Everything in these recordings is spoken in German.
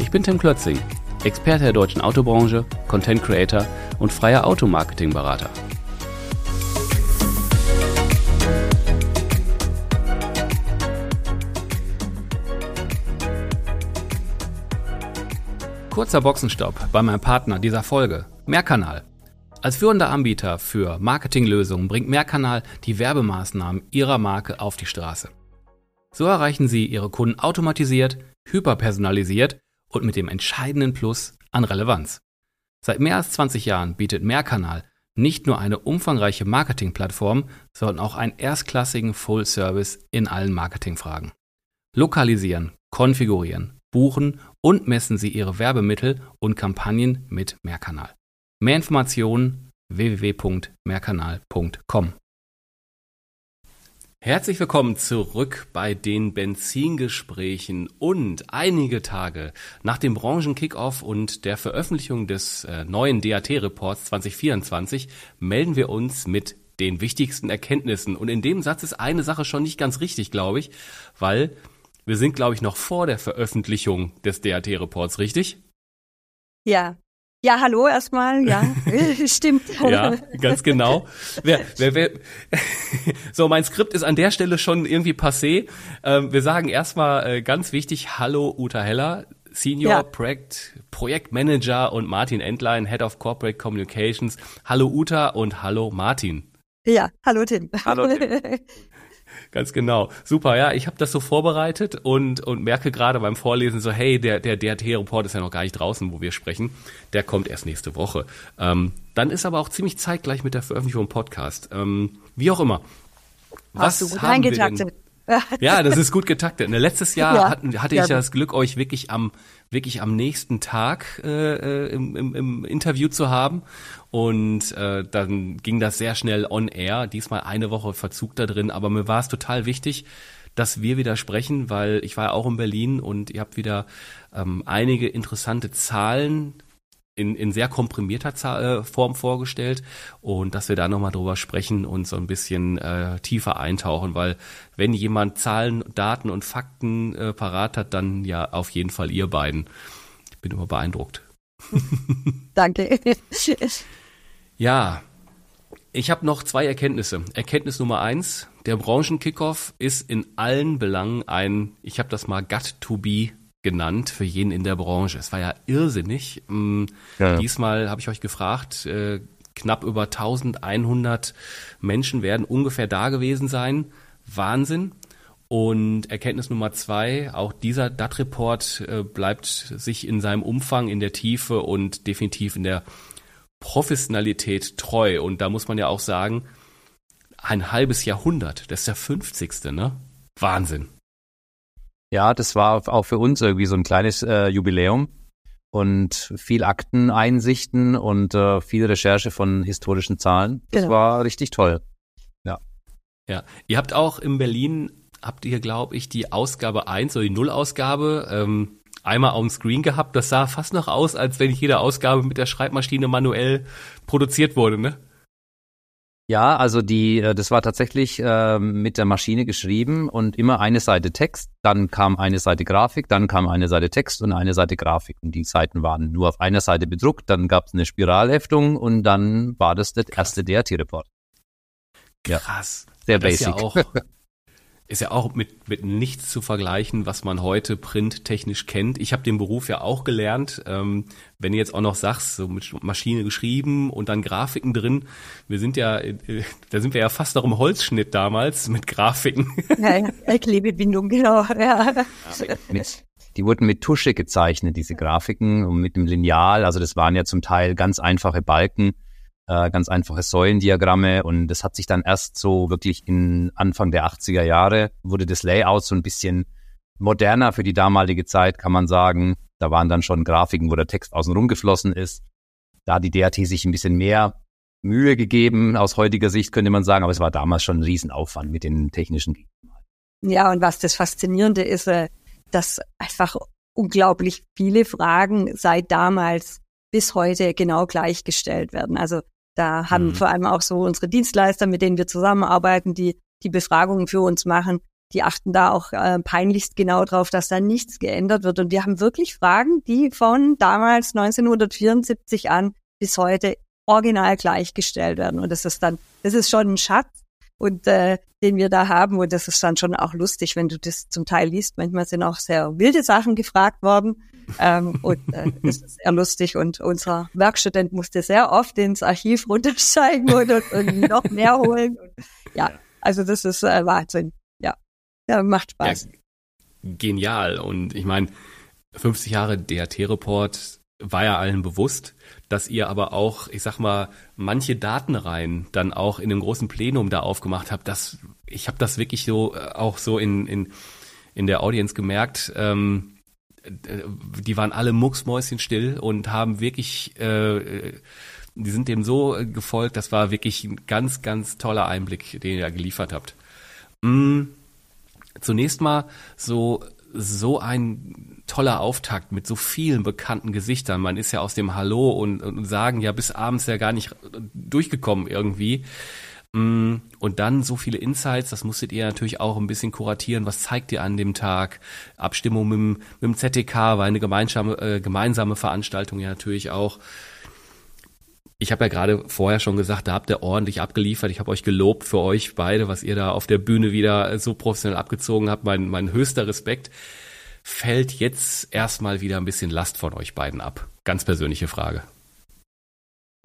Ich bin Tim Klötzing, Experte der deutschen Autobranche, Content Creator und freier Automarketing-Berater. Kurzer Boxenstopp bei meinem Partner dieser Folge, Mehrkanal. Als führender Anbieter für Marketinglösungen bringt Mehrkanal die Werbemaßnahmen Ihrer Marke auf die Straße. So erreichen Sie Ihre Kunden automatisiert, hyperpersonalisiert und mit dem entscheidenden Plus an Relevanz. Seit mehr als 20 Jahren bietet Mehrkanal nicht nur eine umfangreiche Marketingplattform, sondern auch einen erstklassigen Full Service in allen Marketingfragen. Lokalisieren, konfigurieren, buchen und messen Sie Ihre Werbemittel und Kampagnen mit Mehrkanal. Mehr Informationen www.mehrkanal.com. Herzlich willkommen zurück bei den Benzingesprächen und einige Tage nach dem Branchenkickoff und der Veröffentlichung des äh, neuen DAT-Reports 2024 melden wir uns mit den wichtigsten Erkenntnissen. Und in dem Satz ist eine Sache schon nicht ganz richtig, glaube ich, weil wir sind, glaube ich, noch vor der Veröffentlichung des DAT-Reports, richtig? Ja, ja, hallo erstmal. Ja, stimmt. ja, ganz genau. Wer, wer, wer, so, mein Skript ist an der Stelle schon irgendwie passé. Ähm, wir sagen erstmal äh, ganz wichtig, hallo Uta Heller, Senior ja. Projekt, Projektmanager und Martin Entlein, Head of Corporate Communications. Hallo Uta und hallo Martin. Ja, hallo Tim. Hallo Tim. Ganz genau. Super, ja. Ich habe das so vorbereitet und, und merke gerade beim Vorlesen so, hey, der, der DRT-Report ist ja noch gar nicht draußen, wo wir sprechen. Der kommt erst nächste Woche. Ähm, dann ist aber auch ziemlich zeitgleich mit der Veröffentlichung im Podcast. Ähm, wie auch immer. Was Hast du gut haben wir denn? Ja, das ist gut getaktet. Ne, letztes Jahr ja, hatten, hatte ich ja das Glück, euch wirklich am wirklich am nächsten Tag äh, äh, im, im, im Interview zu haben. Und äh, dann ging das sehr schnell on air. Diesmal eine Woche Verzug da drin, aber mir war es total wichtig, dass wir wieder sprechen, weil ich war ja auch in Berlin und ihr habt wieder ähm, einige interessante Zahlen in, in sehr komprimierter äh, Form vorgestellt und dass wir da nochmal drüber sprechen und so ein bisschen äh, tiefer eintauchen, weil wenn jemand Zahlen, Daten und Fakten äh, parat hat, dann ja auf jeden Fall ihr beiden. Ich bin immer beeindruckt. Danke. ja, ich habe noch zwei Erkenntnisse. Erkenntnis Nummer eins, der Branchenkickoff ist in allen Belangen ein, ich habe das mal Gut to be genannt für jeden in der Branche. Es war ja irrsinnig. Mm, ja. Diesmal habe ich euch gefragt, äh, knapp über 1100 Menschen werden ungefähr da gewesen sein. Wahnsinn. Und Erkenntnis Nummer zwei, auch dieser DAT-Report äh, bleibt sich in seinem Umfang, in der Tiefe und definitiv in der Professionalität treu. Und da muss man ja auch sagen, ein halbes Jahrhundert, das ist der 50. ne? Wahnsinn. Ja, das war auch für uns irgendwie so ein kleines äh, Jubiläum und viel Akteneinsichten und äh, viel Recherche von historischen Zahlen. Das genau. war richtig toll. Ja. Ja, ihr habt auch in Berlin, habt ihr, glaube ich, die Ausgabe 1 oder die Nullausgabe ähm, einmal on Screen gehabt. Das sah fast noch aus, als wenn jede Ausgabe mit der Schreibmaschine manuell produziert wurde, ne? Ja, also die, äh, das war tatsächlich äh, mit der Maschine geschrieben und immer eine Seite Text, dann kam eine Seite Grafik, dann kam eine Seite Text und eine Seite Grafik. Und die Seiten waren nur auf einer Seite bedruckt, dann gab es eine Spiralheftung und dann war das der erste DRT-Report. Krass. Ja, sehr basic. Ja auch, ist ja auch mit, mit nichts zu vergleichen, was man heute printtechnisch kennt. Ich habe den Beruf ja auch gelernt. Ähm, wenn du jetzt auch noch sagst, so mit Maschine geschrieben und dann Grafiken drin, wir sind ja, äh, da sind wir ja fast noch im Holzschnitt damals mit Grafiken. Ja, ja Klebebindung, genau. Ja. Mit, die wurden mit Tusche gezeichnet, diese Grafiken, und mit dem Lineal. Also das waren ja zum Teil ganz einfache Balken äh, ganz einfache Säulendiagramme und das hat sich dann erst so wirklich in Anfang der 80er Jahre wurde das Layout so ein bisschen moderner für die damalige Zeit, kann man sagen. Da waren dann schon Grafiken, wo der Text außen rum geflossen ist. Da hat die DAT sich ein bisschen mehr Mühe gegeben, aus heutiger Sicht könnte man sagen, aber es war damals schon ein Riesenaufwand mit den technischen Ja, und was das Faszinierende ist, äh, dass einfach unglaublich viele Fragen seit damals bis heute genau gleichgestellt werden. Also da haben mhm. vor allem auch so unsere Dienstleister, mit denen wir zusammenarbeiten, die die Befragungen für uns machen, die achten da auch äh, peinlichst genau drauf, dass da nichts geändert wird. Und wir haben wirklich Fragen, die von damals 1974 an bis heute original gleichgestellt werden. Und das ist dann, das ist schon ein Schatz und äh, den wir da haben. Und das ist dann schon auch lustig, wenn du das zum Teil liest. Manchmal sind auch sehr wilde Sachen gefragt worden. Ähm, und äh, das ist sehr lustig. Und unser Werkstudent musste sehr oft ins Archiv runtersteigen und, und, und noch mehr holen. Und, ja, also das ist äh, Wahnsinn. Ja, ja macht Spaß. Ja, genial. Und ich meine, 50 Jahre DRT-Report war ja allen bewusst dass ihr aber auch, ich sag mal, manche Datenreihen dann auch in einem großen Plenum da aufgemacht habt. Das, ich habe das wirklich so äh, auch so in, in, in der Audience gemerkt. Ähm, äh, die waren alle mucksmäuschenstill und haben wirklich, äh, die sind dem so gefolgt. Das war wirklich ein ganz, ganz toller Einblick, den ihr geliefert habt. Mm, zunächst mal so so ein toller Auftakt mit so vielen bekannten Gesichtern. Man ist ja aus dem Hallo und, und sagen ja bis abends ja gar nicht durchgekommen irgendwie. Mm, und dann so viele Insights, das musstet ihr natürlich auch ein bisschen kuratieren. Was zeigt ihr an dem Tag? Abstimmung mit dem, mit dem ZDK war eine gemeinsame, äh, gemeinsame Veranstaltung ja natürlich auch ich habe ja gerade vorher schon gesagt, da habt ihr ordentlich abgeliefert. Ich habe euch gelobt für euch beide, was ihr da auf der Bühne wieder so professionell abgezogen habt. Mein, mein höchster Respekt. Fällt jetzt erstmal wieder ein bisschen Last von euch beiden ab? Ganz persönliche Frage.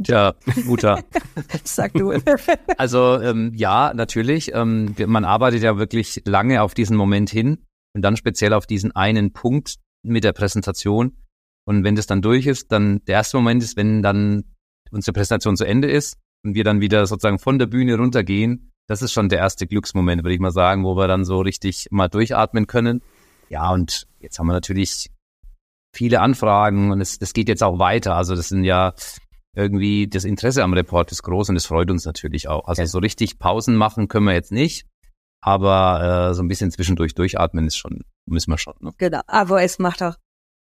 Tja, guter. Sag du. also ähm, ja, natürlich. Ähm, man arbeitet ja wirklich lange auf diesen Moment hin und dann speziell auf diesen einen Punkt mit der Präsentation. Und wenn das dann durch ist, dann der erste Moment ist, wenn dann unsere Präsentation zu Ende ist und wir dann wieder sozusagen von der Bühne runtergehen, das ist schon der erste Glücksmoment, würde ich mal sagen, wo wir dann so richtig mal durchatmen können. Ja, und jetzt haben wir natürlich viele Anfragen und es, das geht jetzt auch weiter. Also das sind ja irgendwie, das Interesse am Report ist groß und es freut uns natürlich auch. Also so richtig Pausen machen können wir jetzt nicht, aber äh, so ein bisschen zwischendurch durchatmen ist schon, müssen wir schon. Ne? Genau, aber es macht auch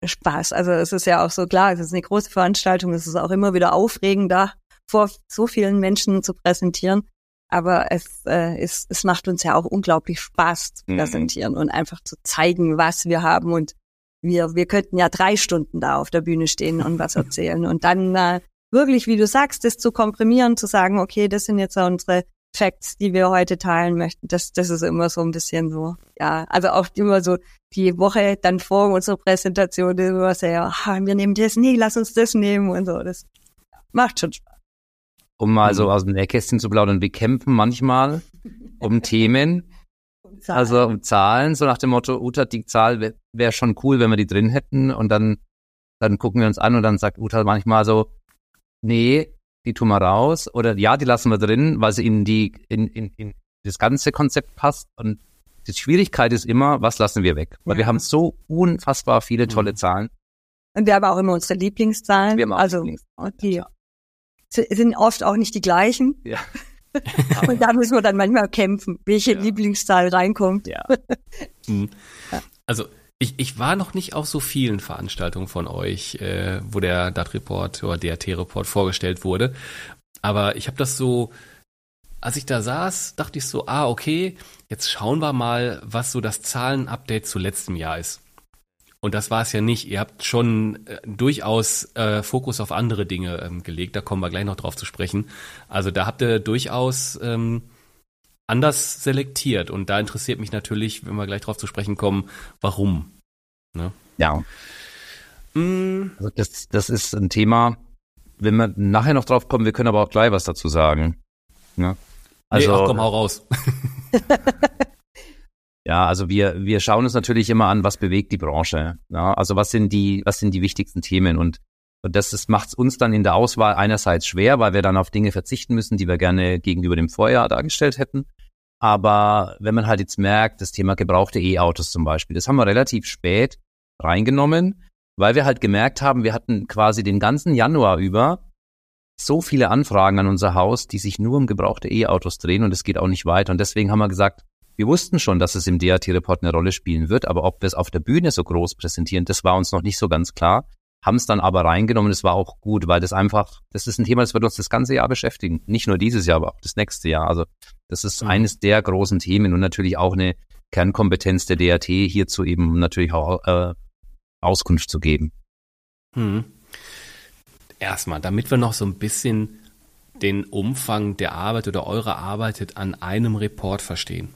Spaß. Also es ist ja auch so klar, es ist eine große Veranstaltung, es ist auch immer wieder aufregend, da vor so vielen Menschen zu präsentieren. Aber es, äh, es, es macht uns ja auch unglaublich Spaß zu mhm. präsentieren mhm. und einfach zu zeigen, was wir haben. Und wir, wir könnten ja drei Stunden da auf der Bühne stehen und was erzählen. Und dann äh, wirklich, wie du sagst, das zu komprimieren, zu sagen, okay, das sind jetzt unsere Facts, die wir heute teilen möchten. Das, das ist immer so ein bisschen so, ja, also auch immer so die Woche dann vor unserer Präsentation immer sehr, ah, wir nehmen das, nee, lass uns das nehmen und so. Das macht schon Spaß. Um mal so aus dem Nähkästchen zu plaudern, wir kämpfen manchmal um Themen, um also um Zahlen, so nach dem Motto, Uta, die Zahl wäre wär schon cool, wenn wir die drin hätten und dann, dann gucken wir uns an und dann sagt Uta manchmal so, nee, die tun wir raus oder ja, die lassen wir drin, weil sie in die in, in, in das ganze Konzept passt und die Schwierigkeit ist immer, was lassen wir weg? Weil ja. wir haben so unfassbar viele tolle mhm. Zahlen. Und wir haben auch immer unsere Lieblingszahlen. Wir haben auch also Lieblingszahlen, die ja. sind oft auch nicht die gleichen. Ja. und da müssen wir dann manchmal kämpfen, welche ja. Lieblingszahl reinkommt. Ja. Mhm. Also ich, ich war noch nicht auf so vielen Veranstaltungen von euch, äh, wo der DAT-Report oder DRT-Report vorgestellt wurde. Aber ich habe das so, als ich da saß, dachte ich so, ah, okay, jetzt schauen wir mal, was so das Zahlenupdate zu letztem Jahr ist. Und das war es ja nicht. Ihr habt schon äh, durchaus äh, Fokus auf andere Dinge ähm, gelegt. Da kommen wir gleich noch drauf zu sprechen. Also da habt ihr durchaus ähm, anders selektiert. Und da interessiert mich natürlich, wenn wir gleich drauf zu sprechen kommen, warum. Ne? Ja. Mm. Also das, das ist ein Thema, wenn wir nachher noch drauf kommen, wir können aber auch gleich was dazu sagen. Ne? Also, nee, ach, komm, hau raus. ja, also wir, wir schauen uns natürlich immer an, was bewegt die Branche. Ja? Also was sind die, was sind die wichtigsten Themen und und das macht es uns dann in der Auswahl einerseits schwer, weil wir dann auf Dinge verzichten müssen, die wir gerne gegenüber dem Vorjahr dargestellt hätten. Aber wenn man halt jetzt merkt, das Thema gebrauchte E-Autos zum Beispiel, das haben wir relativ spät reingenommen, weil wir halt gemerkt haben, wir hatten quasi den ganzen Januar über so viele Anfragen an unser Haus, die sich nur um gebrauchte E-Autos drehen und es geht auch nicht weiter. Und deswegen haben wir gesagt, wir wussten schon, dass es im DAT-Report eine Rolle spielen wird, aber ob wir es auf der Bühne so groß präsentieren, das war uns noch nicht so ganz klar. Haben es dann aber reingenommen, das war auch gut, weil das einfach, das ist ein Thema, das wird uns das ganze Jahr beschäftigen. Nicht nur dieses Jahr, aber auch das nächste Jahr. Also das ist mhm. eines der großen Themen und natürlich auch eine Kernkompetenz der DAT hierzu eben natürlich auch äh, Auskunft zu geben. Hm. Erstmal, damit wir noch so ein bisschen den Umfang der Arbeit oder eure Arbeit an einem Report verstehen.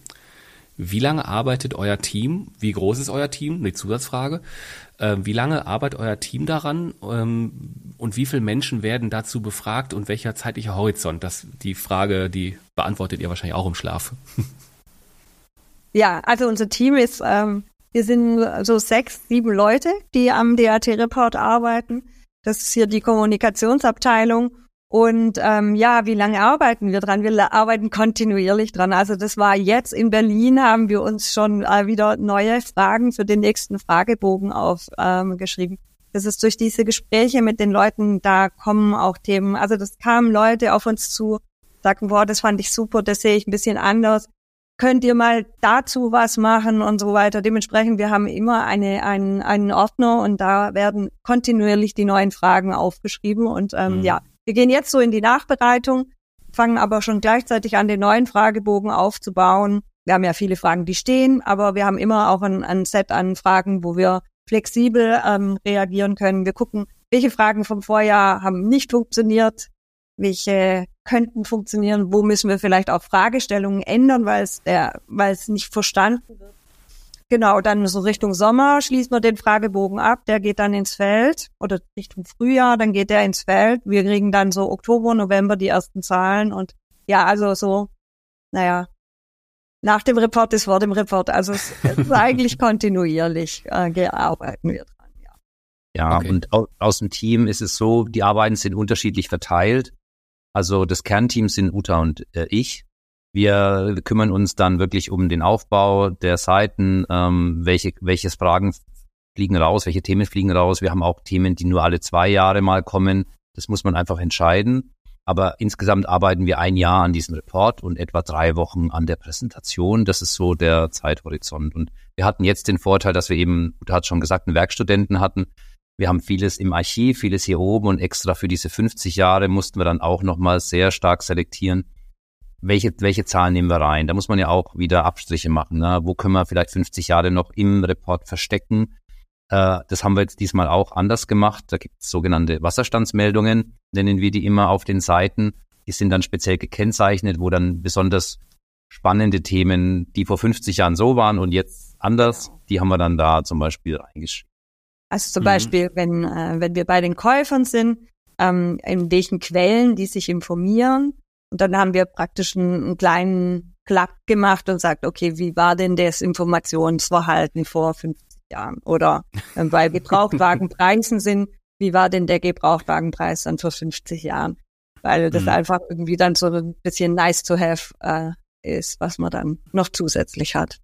Wie lange arbeitet euer Team? Wie groß ist euer Team? Eine Zusatzfrage. Ähm, wie lange arbeitet euer Team daran? Ähm, und wie viele Menschen werden dazu befragt und welcher zeitliche Horizont? Das die Frage, die beantwortet ihr wahrscheinlich auch im Schlaf. Ja, also unser Team ist ähm, wir sind so sechs, sieben Leute, die am DAT-Report arbeiten. Das ist hier die Kommunikationsabteilung. Und ähm, ja, wie lange arbeiten wir dran? Wir arbeiten kontinuierlich dran. Also das war jetzt in Berlin, haben wir uns schon äh, wieder neue Fragen für den nächsten Fragebogen aufgeschrieben. Ähm, das ist durch diese Gespräche mit den Leuten, da kommen auch Themen. Also das kamen Leute auf uns zu, sagten, boah, das fand ich super, das sehe ich ein bisschen anders könnt ihr mal dazu was machen und so weiter. Dementsprechend, wir haben immer eine, einen, einen Ordner und da werden kontinuierlich die neuen Fragen aufgeschrieben. Und ähm, mhm. ja, wir gehen jetzt so in die Nachbereitung, fangen aber schon gleichzeitig an, den neuen Fragebogen aufzubauen. Wir haben ja viele Fragen, die stehen, aber wir haben immer auch ein, ein Set an Fragen, wo wir flexibel ähm, reagieren können. Wir gucken, welche Fragen vom Vorjahr haben nicht funktioniert, welche könnten funktionieren, wo müssen wir vielleicht auch Fragestellungen ändern, weil es der, weil es nicht verstanden wird. Genau, dann so Richtung Sommer schließen wir den Fragebogen ab, der geht dann ins Feld oder Richtung Frühjahr, dann geht der ins Feld. Wir kriegen dann so Oktober, November die ersten Zahlen und ja, also so, naja, nach dem Report ist vor dem Report. Also es ist eigentlich kontinuierlich äh, arbeiten wir dran, ja. Ja, okay. und aus dem Team ist es so, die Arbeiten sind unterschiedlich verteilt. Also das Kernteam sind Uta und äh, ich. Wir kümmern uns dann wirklich um den Aufbau der Seiten, ähm, welche, welches Fragen fliegen raus, welche Themen fliegen raus. Wir haben auch Themen, die nur alle zwei Jahre mal kommen. Das muss man einfach entscheiden. Aber insgesamt arbeiten wir ein Jahr an diesem Report und etwa drei Wochen an der Präsentation. Das ist so der Zeithorizont. Und wir hatten jetzt den Vorteil, dass wir eben, Uta hat schon gesagt, einen Werkstudenten hatten, wir haben vieles im Archiv, vieles hier oben und extra für diese 50 Jahre mussten wir dann auch nochmal sehr stark selektieren, welche, welche Zahlen nehmen wir rein. Da muss man ja auch wieder Abstriche machen. Ne? Wo können wir vielleicht 50 Jahre noch im Report verstecken? Äh, das haben wir jetzt diesmal auch anders gemacht. Da gibt es sogenannte Wasserstandsmeldungen, nennen wir die immer auf den Seiten. Die sind dann speziell gekennzeichnet, wo dann besonders spannende Themen, die vor 50 Jahren so waren und jetzt anders, die haben wir dann da zum Beispiel reingeschrieben. Also zum mhm. Beispiel, wenn, äh, wenn wir bei den Käufern sind, ähm, in welchen Quellen die sich informieren. Und dann haben wir praktisch einen, einen kleinen Klapp gemacht und sagt, okay, wie war denn das Informationsverhalten vor 50 Jahren? Oder äh, bei Gebrauchtwagenpreisen sind, wie war denn der Gebrauchtwagenpreis dann vor 50 Jahren? Weil das mhm. einfach irgendwie dann so ein bisschen nice to have äh, ist, was man dann noch zusätzlich hat.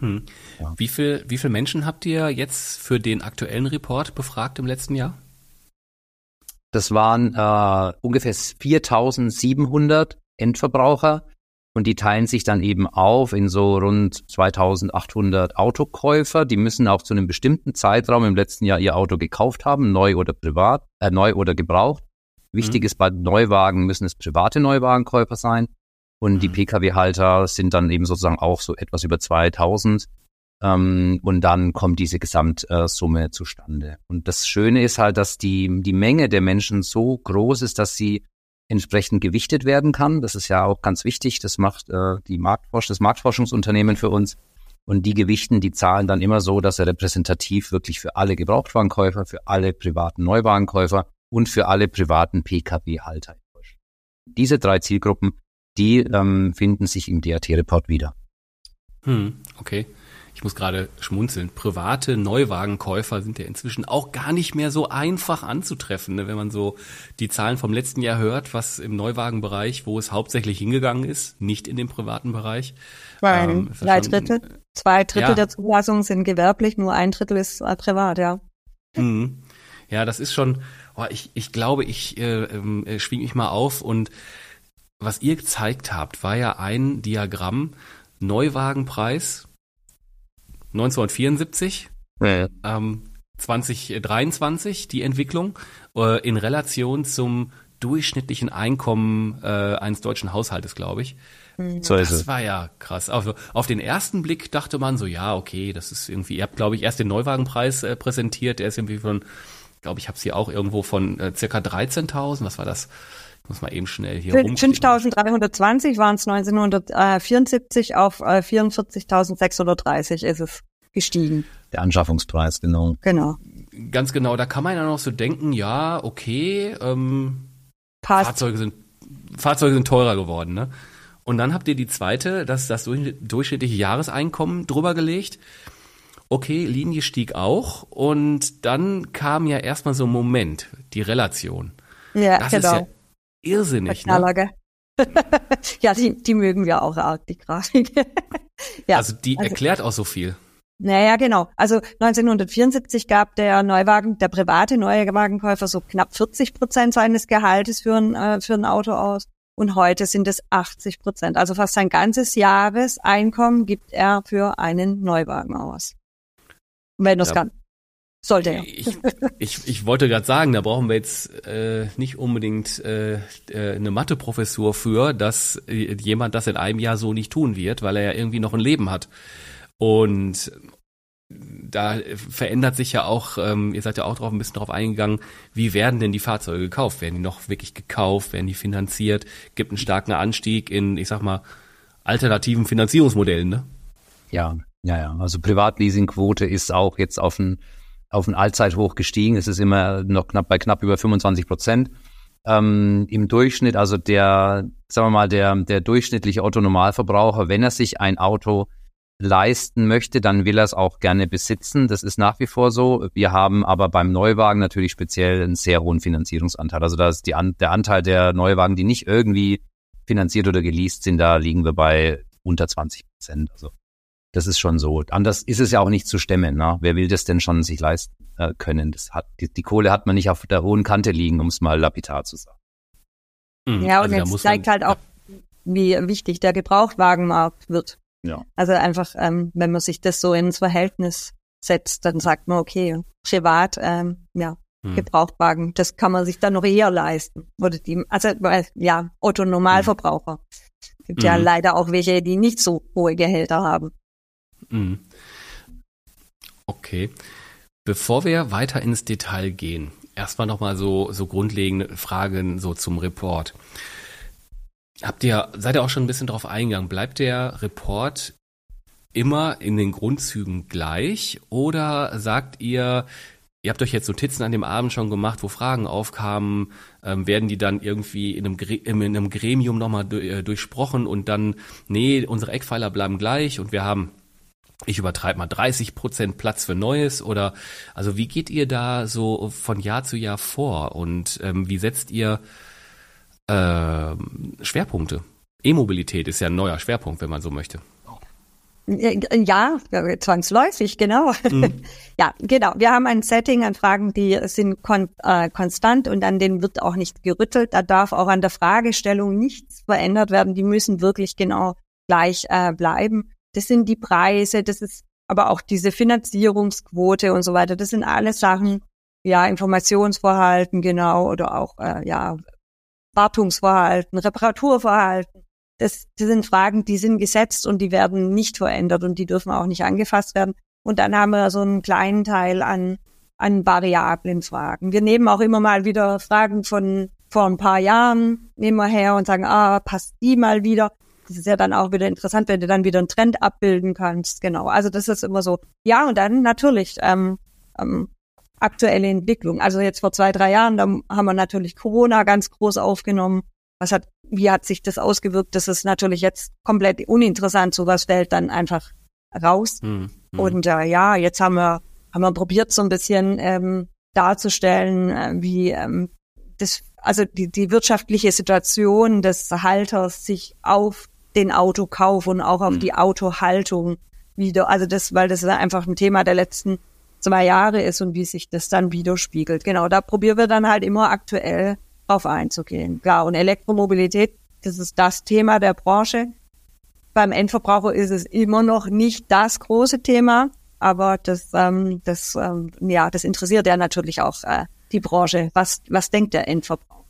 Hm. Ja. Wie viel, wie viele Menschen habt ihr jetzt für den aktuellen Report befragt im letzten Jahr? Das waren äh, ungefähr 4.700 Endverbraucher und die teilen sich dann eben auf in so rund 2.800 Autokäufer. Die müssen auch zu einem bestimmten Zeitraum im letzten Jahr ihr Auto gekauft haben, neu oder privat, äh, neu oder gebraucht. Wichtig mhm. ist bei Neuwagen müssen es private Neuwagenkäufer sein. Und die mhm. Pkw-Halter sind dann eben sozusagen auch so etwas über 2000. Ähm, und dann kommt diese Gesamtsumme zustande. Und das Schöne ist halt, dass die, die Menge der Menschen so groß ist, dass sie entsprechend gewichtet werden kann. Das ist ja auch ganz wichtig. Das macht äh, die Marktforsch das Marktforschungsunternehmen für uns. Und die gewichten die Zahlen dann immer so, dass er repräsentativ wirklich für alle Gebrauchtwagenkäufer, für alle privaten Neuwagenkäufer und für alle privaten Pkw-Halter. Diese drei Zielgruppen die ähm, finden sich im DAT-Report wieder. Hm, okay. Ich muss gerade schmunzeln. Private Neuwagenkäufer sind ja inzwischen auch gar nicht mehr so einfach anzutreffen, ne? wenn man so die Zahlen vom letzten Jahr hört, was im Neuwagenbereich, wo es hauptsächlich hingegangen ist, nicht in dem privaten Bereich. Weil ähm, drei Drittel, zwei Drittel ja. der Zulassungen sind gewerblich, nur ein Drittel ist privat, ja. Mhm. Ja, das ist schon, oh, ich, ich glaube, ich äh, äh, schwing mich mal auf und was ihr gezeigt habt, war ja ein Diagramm, Neuwagenpreis 1974, ja. ähm, 2023 die Entwicklung äh, in Relation zum durchschnittlichen Einkommen äh, eines deutschen Haushaltes, glaube ich. Mhm. So das war ja krass. Also auf den ersten Blick dachte man so, ja, okay, das ist irgendwie, ihr habt, glaube ich, erst den Neuwagenpreis äh, präsentiert, der ist irgendwie von, glaube ich, habe es hier auch irgendwo von äh, circa 13.000, was war das? Muss mal eben schnell hier rum. 5.320 waren es 1974 auf äh, 44.630 ist es gestiegen. Der Anschaffungspreis, genau. Genau. Ganz genau, da kann man ja noch so denken, ja, okay, ähm, Fahrzeuge sind Fahrzeuge sind teurer geworden, ne? Und dann habt ihr die zweite, das ist das durchschnittliche Jahreseinkommen drüber gelegt. Okay, Linie stieg auch und dann kam ja erstmal so ein Moment, die Relation. Ja, das genau. ist ja irrsinnig, ne? ja, die, die mögen wir auch arg, die Grafik. ja, also die also, erklärt auch so viel. Naja, genau. Also 1974 gab der Neuwagen, der private Neuwagenkäufer so knapp 40 Prozent seines Gehaltes für ein, äh, für ein Auto aus. Und heute sind es 80 Prozent. Also fast sein ganzes Jahreseinkommen gibt er für einen Neuwagen aus. Wenn er es ja. kann. Sollte er. Ich, ich, ich wollte gerade sagen, da brauchen wir jetzt äh, nicht unbedingt äh, äh eine Matheprofessur für, dass äh, jemand das in einem Jahr so nicht tun wird, weil er ja irgendwie noch ein Leben hat. Und da verändert sich ja auch, ähm, ihr seid ja auch drauf ein bisschen drauf eingegangen, wie werden denn die Fahrzeuge gekauft? Werden die noch wirklich gekauft? Werden die finanziert? Gibt einen starken Anstieg in, ich sag mal, alternativen Finanzierungsmodellen, ne? Ja, ja, ja. Also Privatleasingquote ist auch jetzt auf ein, auf ein Allzeithoch gestiegen. Es ist immer noch knapp bei knapp über 25 Prozent. Ähm, Im Durchschnitt, also der, sagen wir mal, der, der durchschnittliche Autonormalverbraucher, wenn er sich ein Auto leisten möchte, dann will er es auch gerne besitzen. Das ist nach wie vor so. Wir haben aber beim Neuwagen natürlich speziell einen sehr hohen Finanzierungsanteil. Also da ist die An der Anteil der Neuwagen, die nicht irgendwie finanziert oder geleast sind, da liegen wir bei unter 20 Prozent. Also das ist schon so. Anders ist es ja auch nicht zu stemmen. Ne? Wer will das denn schon sich leisten äh, können? Das hat, die, die Kohle hat man nicht auf der hohen Kante liegen, um es mal lapidar zu sagen. Mhm. Ja, und also jetzt zeigt halt auch, wie wichtig der Gebrauchtwagenmarkt wird. Ja. Also einfach, ähm, wenn man sich das so ins Verhältnis setzt, dann sagt man, okay, privat, ähm, ja, hm. Gebrauchtwagen, das kann man sich dann noch eher leisten. Oder die, also ja, Otto Normalverbraucher. Gibt hm. ja leider auch welche, die nicht so hohe Gehälter haben. Hm. Okay. Bevor wir weiter ins Detail gehen, erstmal nochmal so, so grundlegende Fragen so zum Report. Habt ihr, seid ihr auch schon ein bisschen drauf eingegangen? Bleibt der Report immer in den Grundzügen gleich oder sagt ihr, ihr habt euch jetzt Notizen an dem Abend schon gemacht, wo Fragen aufkamen, ähm, werden die dann irgendwie in einem, in einem Gremium nochmal äh, durchsprochen und dann, nee, unsere Eckpfeiler bleiben gleich und wir haben ich übertreibe mal 30 Prozent Platz für Neues oder also wie geht ihr da so von Jahr zu Jahr vor und ähm, wie setzt ihr äh, Schwerpunkte. E-Mobilität ist ja ein neuer Schwerpunkt, wenn man so möchte. Ja, zwangsläufig, genau. Mhm. Ja, genau. Wir haben ein Setting an Fragen, die sind kon äh, konstant und an denen wird auch nicht gerüttelt. Da darf auch an der Fragestellung nichts verändert werden. Die müssen wirklich genau gleich äh, bleiben. Das sind die Preise, das ist aber auch diese Finanzierungsquote und so weiter. Das sind alles Sachen, ja, Informationsverhalten, genau, oder auch, äh, ja, Wartungsverhalten, Reparaturverhalten. Das, das sind Fragen, die sind gesetzt und die werden nicht verändert und die dürfen auch nicht angefasst werden. Und dann haben wir so einen kleinen Teil an, an variablen Fragen. Wir nehmen auch immer mal wieder Fragen von vor ein paar Jahren, nehmen wir her und sagen, ah, passt die mal wieder. Das ist ja dann auch wieder interessant, wenn du dann wieder einen Trend abbilden kannst. Genau. Also das ist immer so. Ja, und dann natürlich ähm, ähm, aktuelle Entwicklung. Also jetzt vor zwei, drei Jahren, da haben wir natürlich Corona ganz groß aufgenommen. Was hat, wie hat sich das ausgewirkt? Das ist natürlich jetzt komplett uninteressant. Sowas fällt dann einfach raus. Mhm. Und äh, ja, jetzt haben wir, haben wir probiert, so ein bisschen ähm, darzustellen, äh, wie ähm, das, also die, die wirtschaftliche Situation des Halters sich auf den Autokauf und auch auf mhm. die Autohaltung wieder, also das, weil das einfach ein Thema der letzten zwei Jahre ist und wie sich das dann widerspiegelt. Genau, da probieren wir dann halt immer aktuell drauf einzugehen. Klar, und Elektromobilität, das ist das Thema der Branche. Beim Endverbraucher ist es immer noch nicht das große Thema, aber das, ähm, das, ähm, ja, das interessiert ja natürlich auch äh, die Branche. Was, was denkt der Endverbraucher?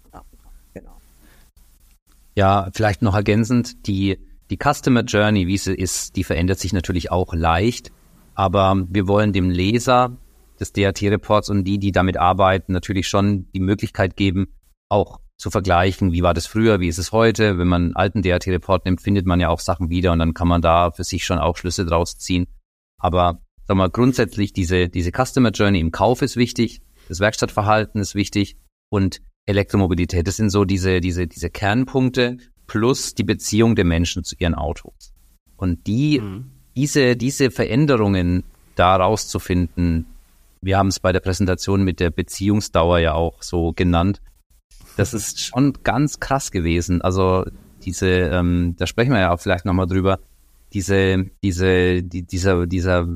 Ja, vielleicht noch ergänzend, die, die Customer Journey, wie sie ist, die verändert sich natürlich auch leicht. Aber wir wollen dem Leser des DAT-Reports und die, die damit arbeiten, natürlich schon die Möglichkeit geben, auch zu vergleichen, wie war das früher, wie ist es heute. Wenn man einen alten DAT-Report nimmt, findet man ja auch Sachen wieder und dann kann man da für sich schon auch Schlüsse draus ziehen. Aber sag mal, grundsätzlich diese, diese Customer Journey im Kauf ist wichtig, das Werkstattverhalten ist wichtig und Elektromobilität, das sind so diese, diese, diese Kernpunkte plus die Beziehung der Menschen zu ihren Autos. Und die mhm diese, diese Veränderungen daraus zu finden, wir haben es bei der Präsentation mit der Beziehungsdauer ja auch so genannt, das ist schon ganz krass gewesen. Also diese, ähm, da sprechen wir ja auch vielleicht nochmal drüber, diese, diese, die, dieser, dieser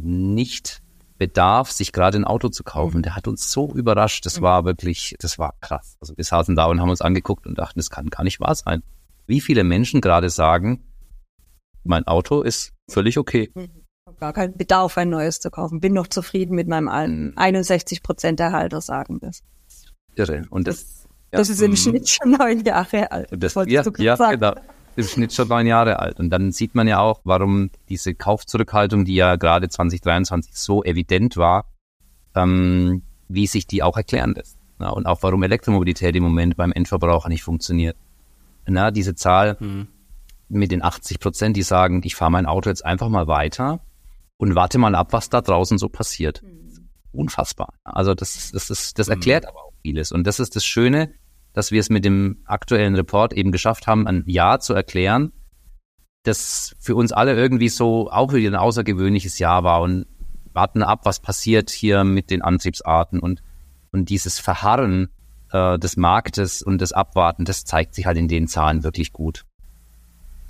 Nicht-Bedarf, sich gerade ein Auto zu kaufen, der hat uns so überrascht. Das war wirklich, das war krass. Also wir saßen da und haben uns angeguckt und dachten, das kann gar nicht wahr sein. Wie viele Menschen gerade sagen, mein Auto ist völlig okay. Ich habe gar keinen Bedarf, ein neues zu kaufen. Bin noch zufrieden mit meinem alten. 61 Prozent der Halter sagen das. Irre. Und das, das, ja. das ist im mhm. Schnitt schon neun Jahre alt. Und das, ja, ja genau. Im Schnitt schon neun Jahre alt. Und dann sieht man ja auch, warum diese Kaufzurückhaltung, die ja gerade 2023 so evident war, ähm, wie sich die auch erklären lässt. Na, und auch warum Elektromobilität im Moment beim Endverbraucher nicht funktioniert. Na, diese Zahl, mhm mit den 80 Prozent, die sagen, ich fahre mein Auto jetzt einfach mal weiter und warte mal ab, was da draußen so passiert. Mhm. Unfassbar. Also das, das, ist, das erklärt mhm. aber auch vieles. Und das ist das Schöne, dass wir es mit dem aktuellen Report eben geschafft haben, ein Jahr zu erklären, das für uns alle irgendwie so auch wieder ein außergewöhnliches Jahr war und warten ab, was passiert hier mit den Antriebsarten und, und dieses Verharren äh, des Marktes und das Abwarten, das zeigt sich halt in den Zahlen wirklich gut.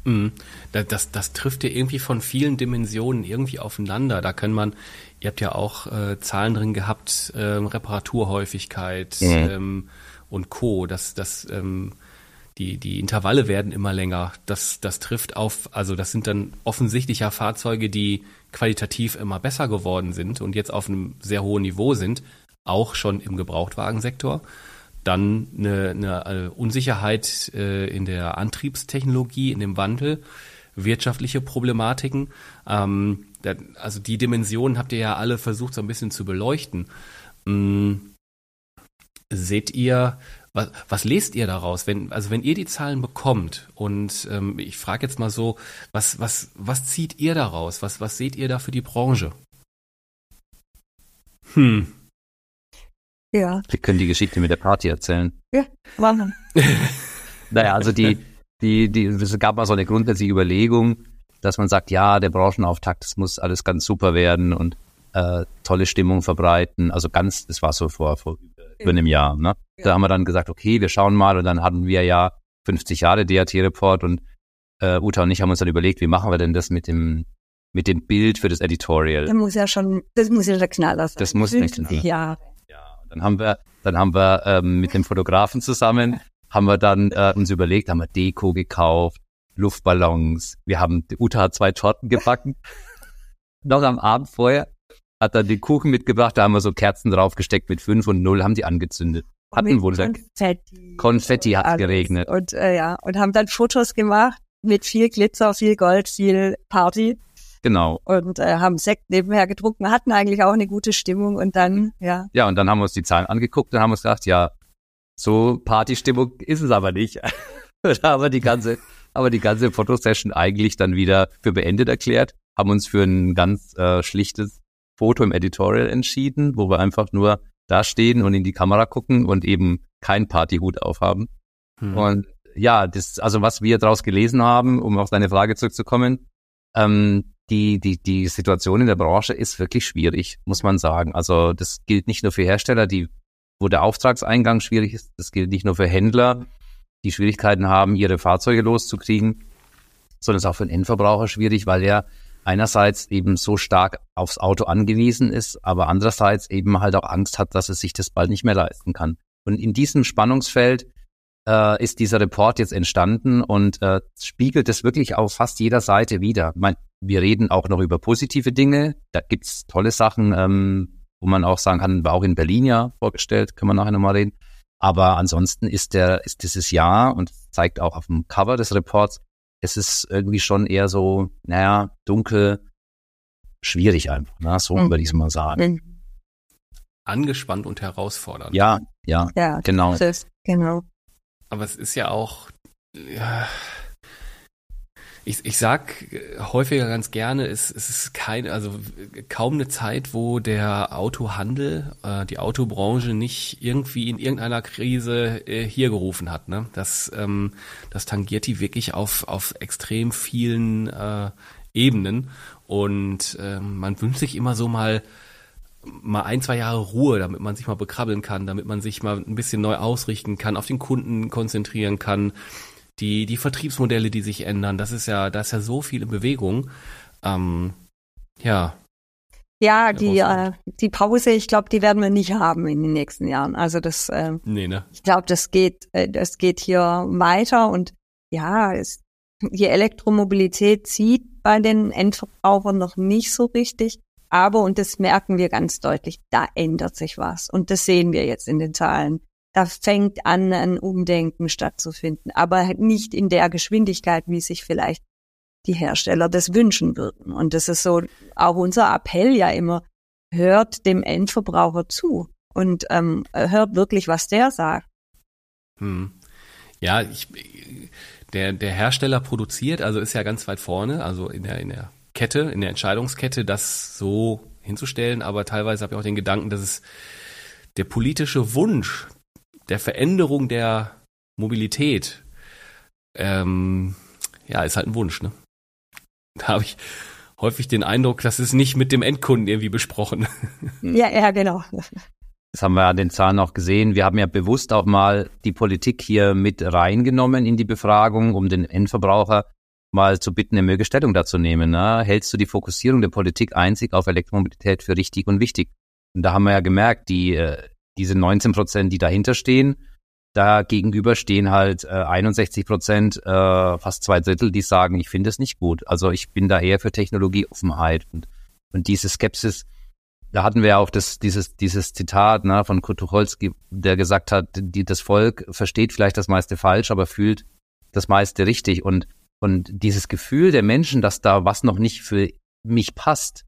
Mhm. Das, das, das trifft ja irgendwie von vielen Dimensionen irgendwie aufeinander. Da kann man, ihr habt ja auch äh, Zahlen drin gehabt, äh, Reparaturhäufigkeit mhm. ähm, und Co. Das, das, ähm, die, die Intervalle werden immer länger. Das, das trifft auf, also das sind dann offensichtlich ja Fahrzeuge, die qualitativ immer besser geworden sind und jetzt auf einem sehr hohen Niveau sind, auch schon im Gebrauchtwagensektor dann eine, eine äh, Unsicherheit äh, in der Antriebstechnologie, in dem Wandel, wirtschaftliche Problematiken. Ähm, also die Dimensionen habt ihr ja alle versucht so ein bisschen zu beleuchten. Ähm, seht ihr, was, was lest ihr daraus, wenn also wenn ihr die Zahlen bekommt und ähm, ich frage jetzt mal so, was was was zieht ihr daraus? Was was seht ihr da für die Branche? Hm. Ja. Wir können die Geschichte mit der Party erzählen. Ja, machen. naja, also die, die, die, es gab mal so eine grundsätzliche Überlegung, dass man sagt, ja, der Branchenauftakt, das muss alles ganz super werden und äh, tolle Stimmung verbreiten. Also ganz, das war so vor, vor über einem Jahr. Ne? Ja. Da haben wir dann gesagt, okay, wir schauen mal und dann hatten wir ja 50 Jahre DAT-Report und äh, Uta und ich haben uns dann überlegt, wie machen wir denn das mit dem mit dem Bild für das Editorial. Das muss ja schon, das muss ja der Knaller sein. Das muss ein Knaller. Jahre. Dann haben wir, dann haben wir ähm, mit dem Fotografen zusammen, haben wir dann äh, uns überlegt, haben wir Deko gekauft, Luftballons. Wir haben, Uta hat zwei Torten gebacken. Noch am Abend vorher hat er den Kuchen mitgebracht, da haben wir so Kerzen draufgesteckt mit fünf und null, haben die angezündet. Hatten Wunder. Konfetti. Konfetti hat geregnet. Und äh, ja, und haben dann Fotos gemacht mit viel Glitzer, viel Gold, viel Party. Genau. Und äh, haben Sekt nebenher getrunken, hatten eigentlich auch eine gute Stimmung und dann, ja. Ja, und dann haben wir uns die Zahlen angeguckt und haben uns gedacht, ja, so Partystimmung ist es aber nicht. da haben wir die ganze, aber die ganze Fotosession eigentlich dann wieder für beendet erklärt, haben uns für ein ganz äh, schlichtes Foto im Editorial entschieden, wo wir einfach nur da stehen und in die Kamera gucken und eben kein Partyhut aufhaben. Hm. Und ja, das, also was wir daraus gelesen haben, um auf deine Frage zurückzukommen, ähm, die, die, die Situation in der Branche ist wirklich schwierig, muss man sagen. Also das gilt nicht nur für Hersteller, die, wo der Auftragseingang schwierig ist, das gilt nicht nur für Händler, die Schwierigkeiten haben, ihre Fahrzeuge loszukriegen, sondern es ist auch für den Endverbraucher schwierig, weil er einerseits eben so stark aufs Auto angewiesen ist, aber andererseits eben halt auch Angst hat, dass es sich das bald nicht mehr leisten kann. Und in diesem Spannungsfeld äh, ist dieser Report jetzt entstanden und äh, spiegelt es wirklich auf fast jeder Seite wieder. Mein, wir reden auch noch über positive Dinge. Da gibt's tolle Sachen, ähm, wo man auch sagen kann, war auch in Berlin ja vorgestellt, können wir nachher nochmal reden. Aber ansonsten ist der, ist dieses Jahr und zeigt auch auf dem Cover des Reports, es ist irgendwie schon eher so, naja, dunkel, schwierig einfach, ne? so mhm. würde ich es mal sagen. Mhm. Angespannt und herausfordernd. Ja, ja, ja genau. Ist, genau. Aber es ist ja auch, ja, ich, ich sag häufiger ganz gerne, es, es ist keine, also kaum eine Zeit, wo der Autohandel, äh, die Autobranche nicht irgendwie in irgendeiner Krise äh, hier gerufen hat. Ne? Das, ähm, das tangiert die wirklich auf, auf extrem vielen äh, Ebenen. Und äh, man wünscht sich immer so mal mal ein, zwei Jahre Ruhe, damit man sich mal bekrabbeln kann, damit man sich mal ein bisschen neu ausrichten kann, auf den Kunden konzentrieren kann, die, die Vertriebsmodelle, die sich ändern, das ist ja, da ist ja so viel in Bewegung. Ähm, ja. Ja, die, äh, die Pause, ich glaube, die werden wir nicht haben in den nächsten Jahren. Also das, äh, nee, ne? ich glaube, das geht, äh, das geht hier weiter und ja, es, die Elektromobilität zieht bei den Endverbrauchern noch nicht so richtig. Aber, und das merken wir ganz deutlich, da ändert sich was. Und das sehen wir jetzt in den Zahlen da fängt an, ein Umdenken stattzufinden, aber nicht in der Geschwindigkeit, wie sich vielleicht die Hersteller das wünschen würden. Und das ist so auch unser Appell ja immer, hört dem Endverbraucher zu und ähm, hört wirklich, was der sagt. Hm. Ja, ich, der, der Hersteller produziert, also ist ja ganz weit vorne, also in der, in der Kette, in der Entscheidungskette, das so hinzustellen, aber teilweise habe ich auch den Gedanken, dass es der politische Wunsch der Veränderung der Mobilität, ähm, ja, ist halt ein Wunsch, ne? Da habe ich häufig den Eindruck, das ist nicht mit dem Endkunden irgendwie besprochen. Ja, ja, genau. Das haben wir an den Zahlen auch gesehen. Wir haben ja bewusst auch mal die Politik hier mit reingenommen in die Befragung, um den Endverbraucher mal zu bitten, er möge Stellung dazu nehmen. Ne? Hältst du die Fokussierung der Politik einzig auf Elektromobilität für richtig und wichtig? Und da haben wir ja gemerkt, die äh, diese 19 Prozent, die dahinter stehen, da gegenüber stehen halt äh, 61 Prozent, äh, fast zwei Drittel, die sagen, ich finde es nicht gut. Also ich bin da eher für Technologieoffenheit und, und diese Skepsis, da hatten wir ja auch das, dieses, dieses Zitat ne, von Kurt Tucholsky, der gesagt hat, die, das Volk versteht vielleicht das meiste falsch, aber fühlt das meiste richtig. Und, und dieses Gefühl der Menschen, dass da was noch nicht für mich passt,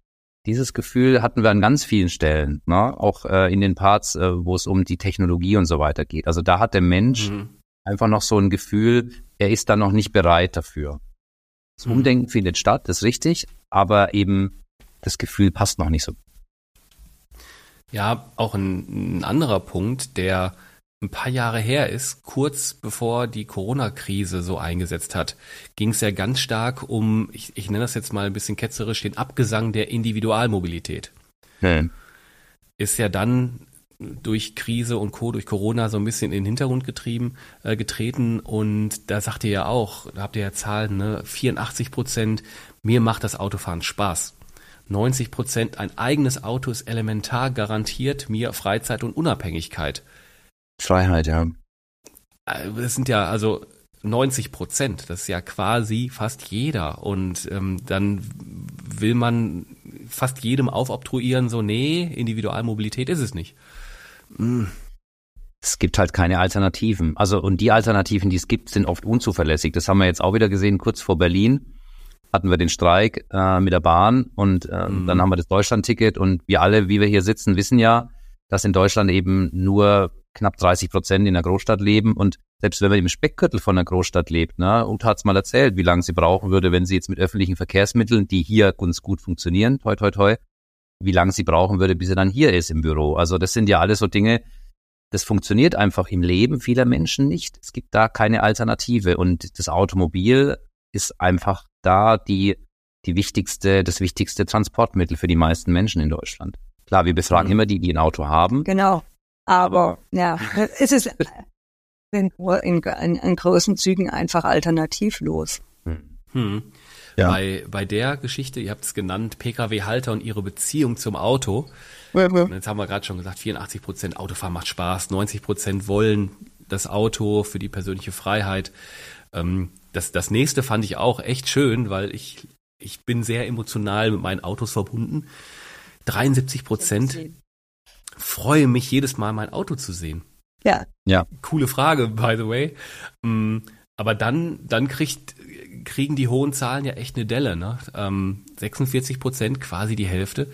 dieses Gefühl hatten wir an ganz vielen Stellen, ne? auch äh, in den Parts, äh, wo es um die Technologie und so weiter geht. Also da hat der Mensch mhm. einfach noch so ein Gefühl, er ist da noch nicht bereit dafür. Das mhm. Umdenken findet statt, das ist richtig, aber eben das Gefühl passt noch nicht so. Ja, auch ein, ein anderer Punkt, der ein paar Jahre her ist, kurz bevor die Corona-Krise so eingesetzt hat, ging es ja ganz stark um, ich, ich nenne das jetzt mal ein bisschen ketzerisch, den Abgesang der Individualmobilität. Hm. Ist ja dann durch Krise und Co., durch Corona so ein bisschen in den Hintergrund getrieben, äh, getreten und da sagt ihr ja auch, da habt ihr ja Zahlen, ne, 84 Prozent, mir macht das Autofahren Spaß. 90 Prozent, ein eigenes Auto ist elementar, garantiert mir Freizeit und Unabhängigkeit. Freiheit, ja. Äh, das sind ja also 90 Prozent. Das ist ja quasi fast jeder. Und ähm, dann will man fast jedem aufobtruieren, so, nee, Individualmobilität ist es nicht. Hm. Es gibt halt keine Alternativen. Also, und die Alternativen, die es gibt, sind oft unzuverlässig. Das haben wir jetzt auch wieder gesehen, kurz vor Berlin hatten wir den Streik äh, mit der Bahn und äh, mhm. dann haben wir das Deutschlandticket und wir alle, wie wir hier sitzen, wissen ja, dass in Deutschland eben nur knapp 30 Prozent in der Großstadt leben und selbst wenn man im Speckgürtel von der Großstadt lebt, ne, Uta hat's mal erzählt, wie lange sie brauchen würde, wenn sie jetzt mit öffentlichen Verkehrsmitteln, die hier ganz gut funktionieren, toi toi toi, wie lange sie brauchen würde, bis sie dann hier ist im Büro. Also das sind ja alles so Dinge, das funktioniert einfach im Leben vieler Menschen nicht. Es gibt da keine Alternative und das Automobil ist einfach da die, die wichtigste, das wichtigste Transportmittel für die meisten Menschen in Deutschland. Klar, wir befragen mhm. immer die, die ein Auto haben. Genau. Aber ja, es ist in, in, in großen Zügen einfach alternativlos. Hm. hm. Ja. Bei, bei der Geschichte, ihr habt es genannt, Pkw-Halter und ihre Beziehung zum Auto. Und jetzt haben wir gerade schon gesagt, 84 Prozent Autofahren macht Spaß, 90 Prozent wollen das Auto für die persönliche Freiheit. Ähm, das, das nächste fand ich auch echt schön, weil ich, ich bin sehr emotional mit meinen Autos verbunden. 73 Prozent freue mich jedes Mal, mein Auto zu sehen. Ja. Ja. Coole Frage, by the way. Mm, aber dann, dann kriegt, kriegen die hohen Zahlen ja echt eine Delle. Ne? 46 ähm, Prozent, quasi die Hälfte,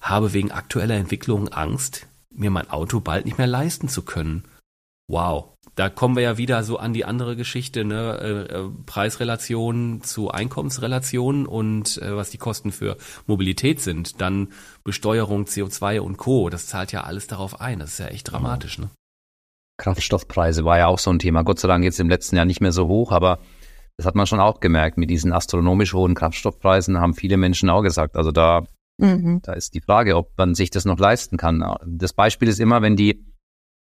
habe wegen aktueller Entwicklungen Angst, mir mein Auto bald nicht mehr leisten zu können. Wow. Da kommen wir ja wieder so an die andere Geschichte, ne? Äh, äh, Preisrelationen zu Einkommensrelationen und äh, was die Kosten für Mobilität sind. Dann Besteuerung, CO2 und Co. Das zahlt ja alles darauf ein. Das ist ja echt dramatisch, ne? Kraftstoffpreise war ja auch so ein Thema. Gott sei Dank jetzt im letzten Jahr nicht mehr so hoch, aber das hat man schon auch gemerkt. Mit diesen astronomisch hohen Kraftstoffpreisen haben viele Menschen auch gesagt. Also da, mhm. da ist die Frage, ob man sich das noch leisten kann. Das Beispiel ist immer, wenn die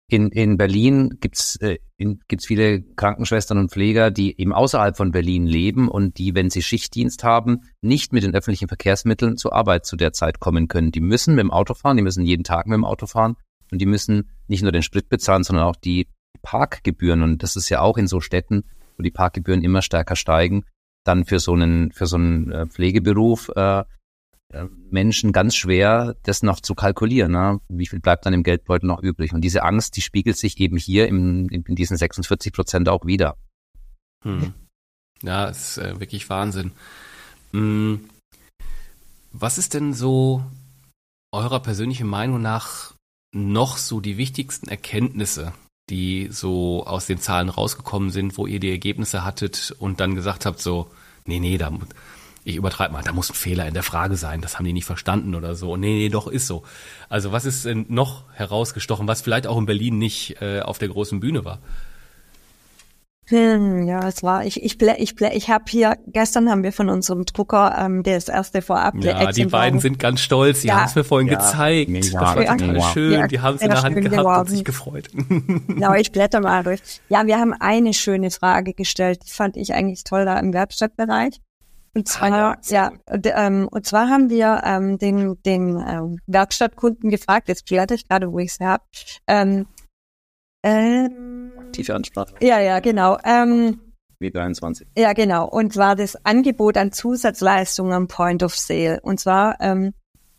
in, in Berlin gibt's äh, gibt's viele Krankenschwestern und Pfleger, die eben außerhalb von Berlin leben und die, wenn sie Schichtdienst haben, nicht mit den öffentlichen Verkehrsmitteln zur Arbeit zu der Zeit kommen können. Die müssen mit dem Auto fahren, die müssen jeden Tag mit dem Auto fahren und die müssen nicht nur den Sprit bezahlen, sondern auch die Parkgebühren. Und das ist ja auch in so Städten, wo die Parkgebühren immer stärker steigen, dann für so einen, für so einen Pflegeberuf äh, Menschen ganz schwer, das noch zu kalkulieren. Ne? Wie viel bleibt dann im Geldbeutel noch übrig? Und diese Angst, die spiegelt sich eben hier im, in diesen 46 Prozent auch wieder. Hm. Ja, ist äh, wirklich Wahnsinn. Hm. Was ist denn so eurer persönlichen Meinung nach noch so die wichtigsten Erkenntnisse, die so aus den Zahlen rausgekommen sind, wo ihr die Ergebnisse hattet und dann gesagt habt, so, nee, nee, da, ich übertreibe mal, da muss ein Fehler in der Frage sein, das haben die nicht verstanden oder so. Nee, nee, doch, ist so. Also was ist denn noch herausgestochen, was vielleicht auch in Berlin nicht äh, auf der großen Bühne war? Hm, ja, es war, ich, ich, ich, ich habe hier, gestern haben wir von unserem Drucker ähm, das erste vorab. Ja, die beiden sind ganz stolz, die ja. haben es mir vorhin ja, gezeigt. das war total schön, ja, die haben es in der Hand gehabt geworden. und sich gefreut. Genau, ich blätter mal durch. Ja, wir haben eine schöne Frage gestellt, die fand ich eigentlich toll da im Werkstattbereich. Und zwar, ah, ja, ähm, und zwar haben wir ähm, den, den ähm, Werkstattkunden gefragt, jetzt blätter ich gerade, wo ich es habe, ähm, ähm, Tiefe Ansprache. Ja, ja, genau. Ähm, W23. Ja, genau. Und zwar das Angebot an Zusatzleistungen am Point of Sale. Und zwar, ähm,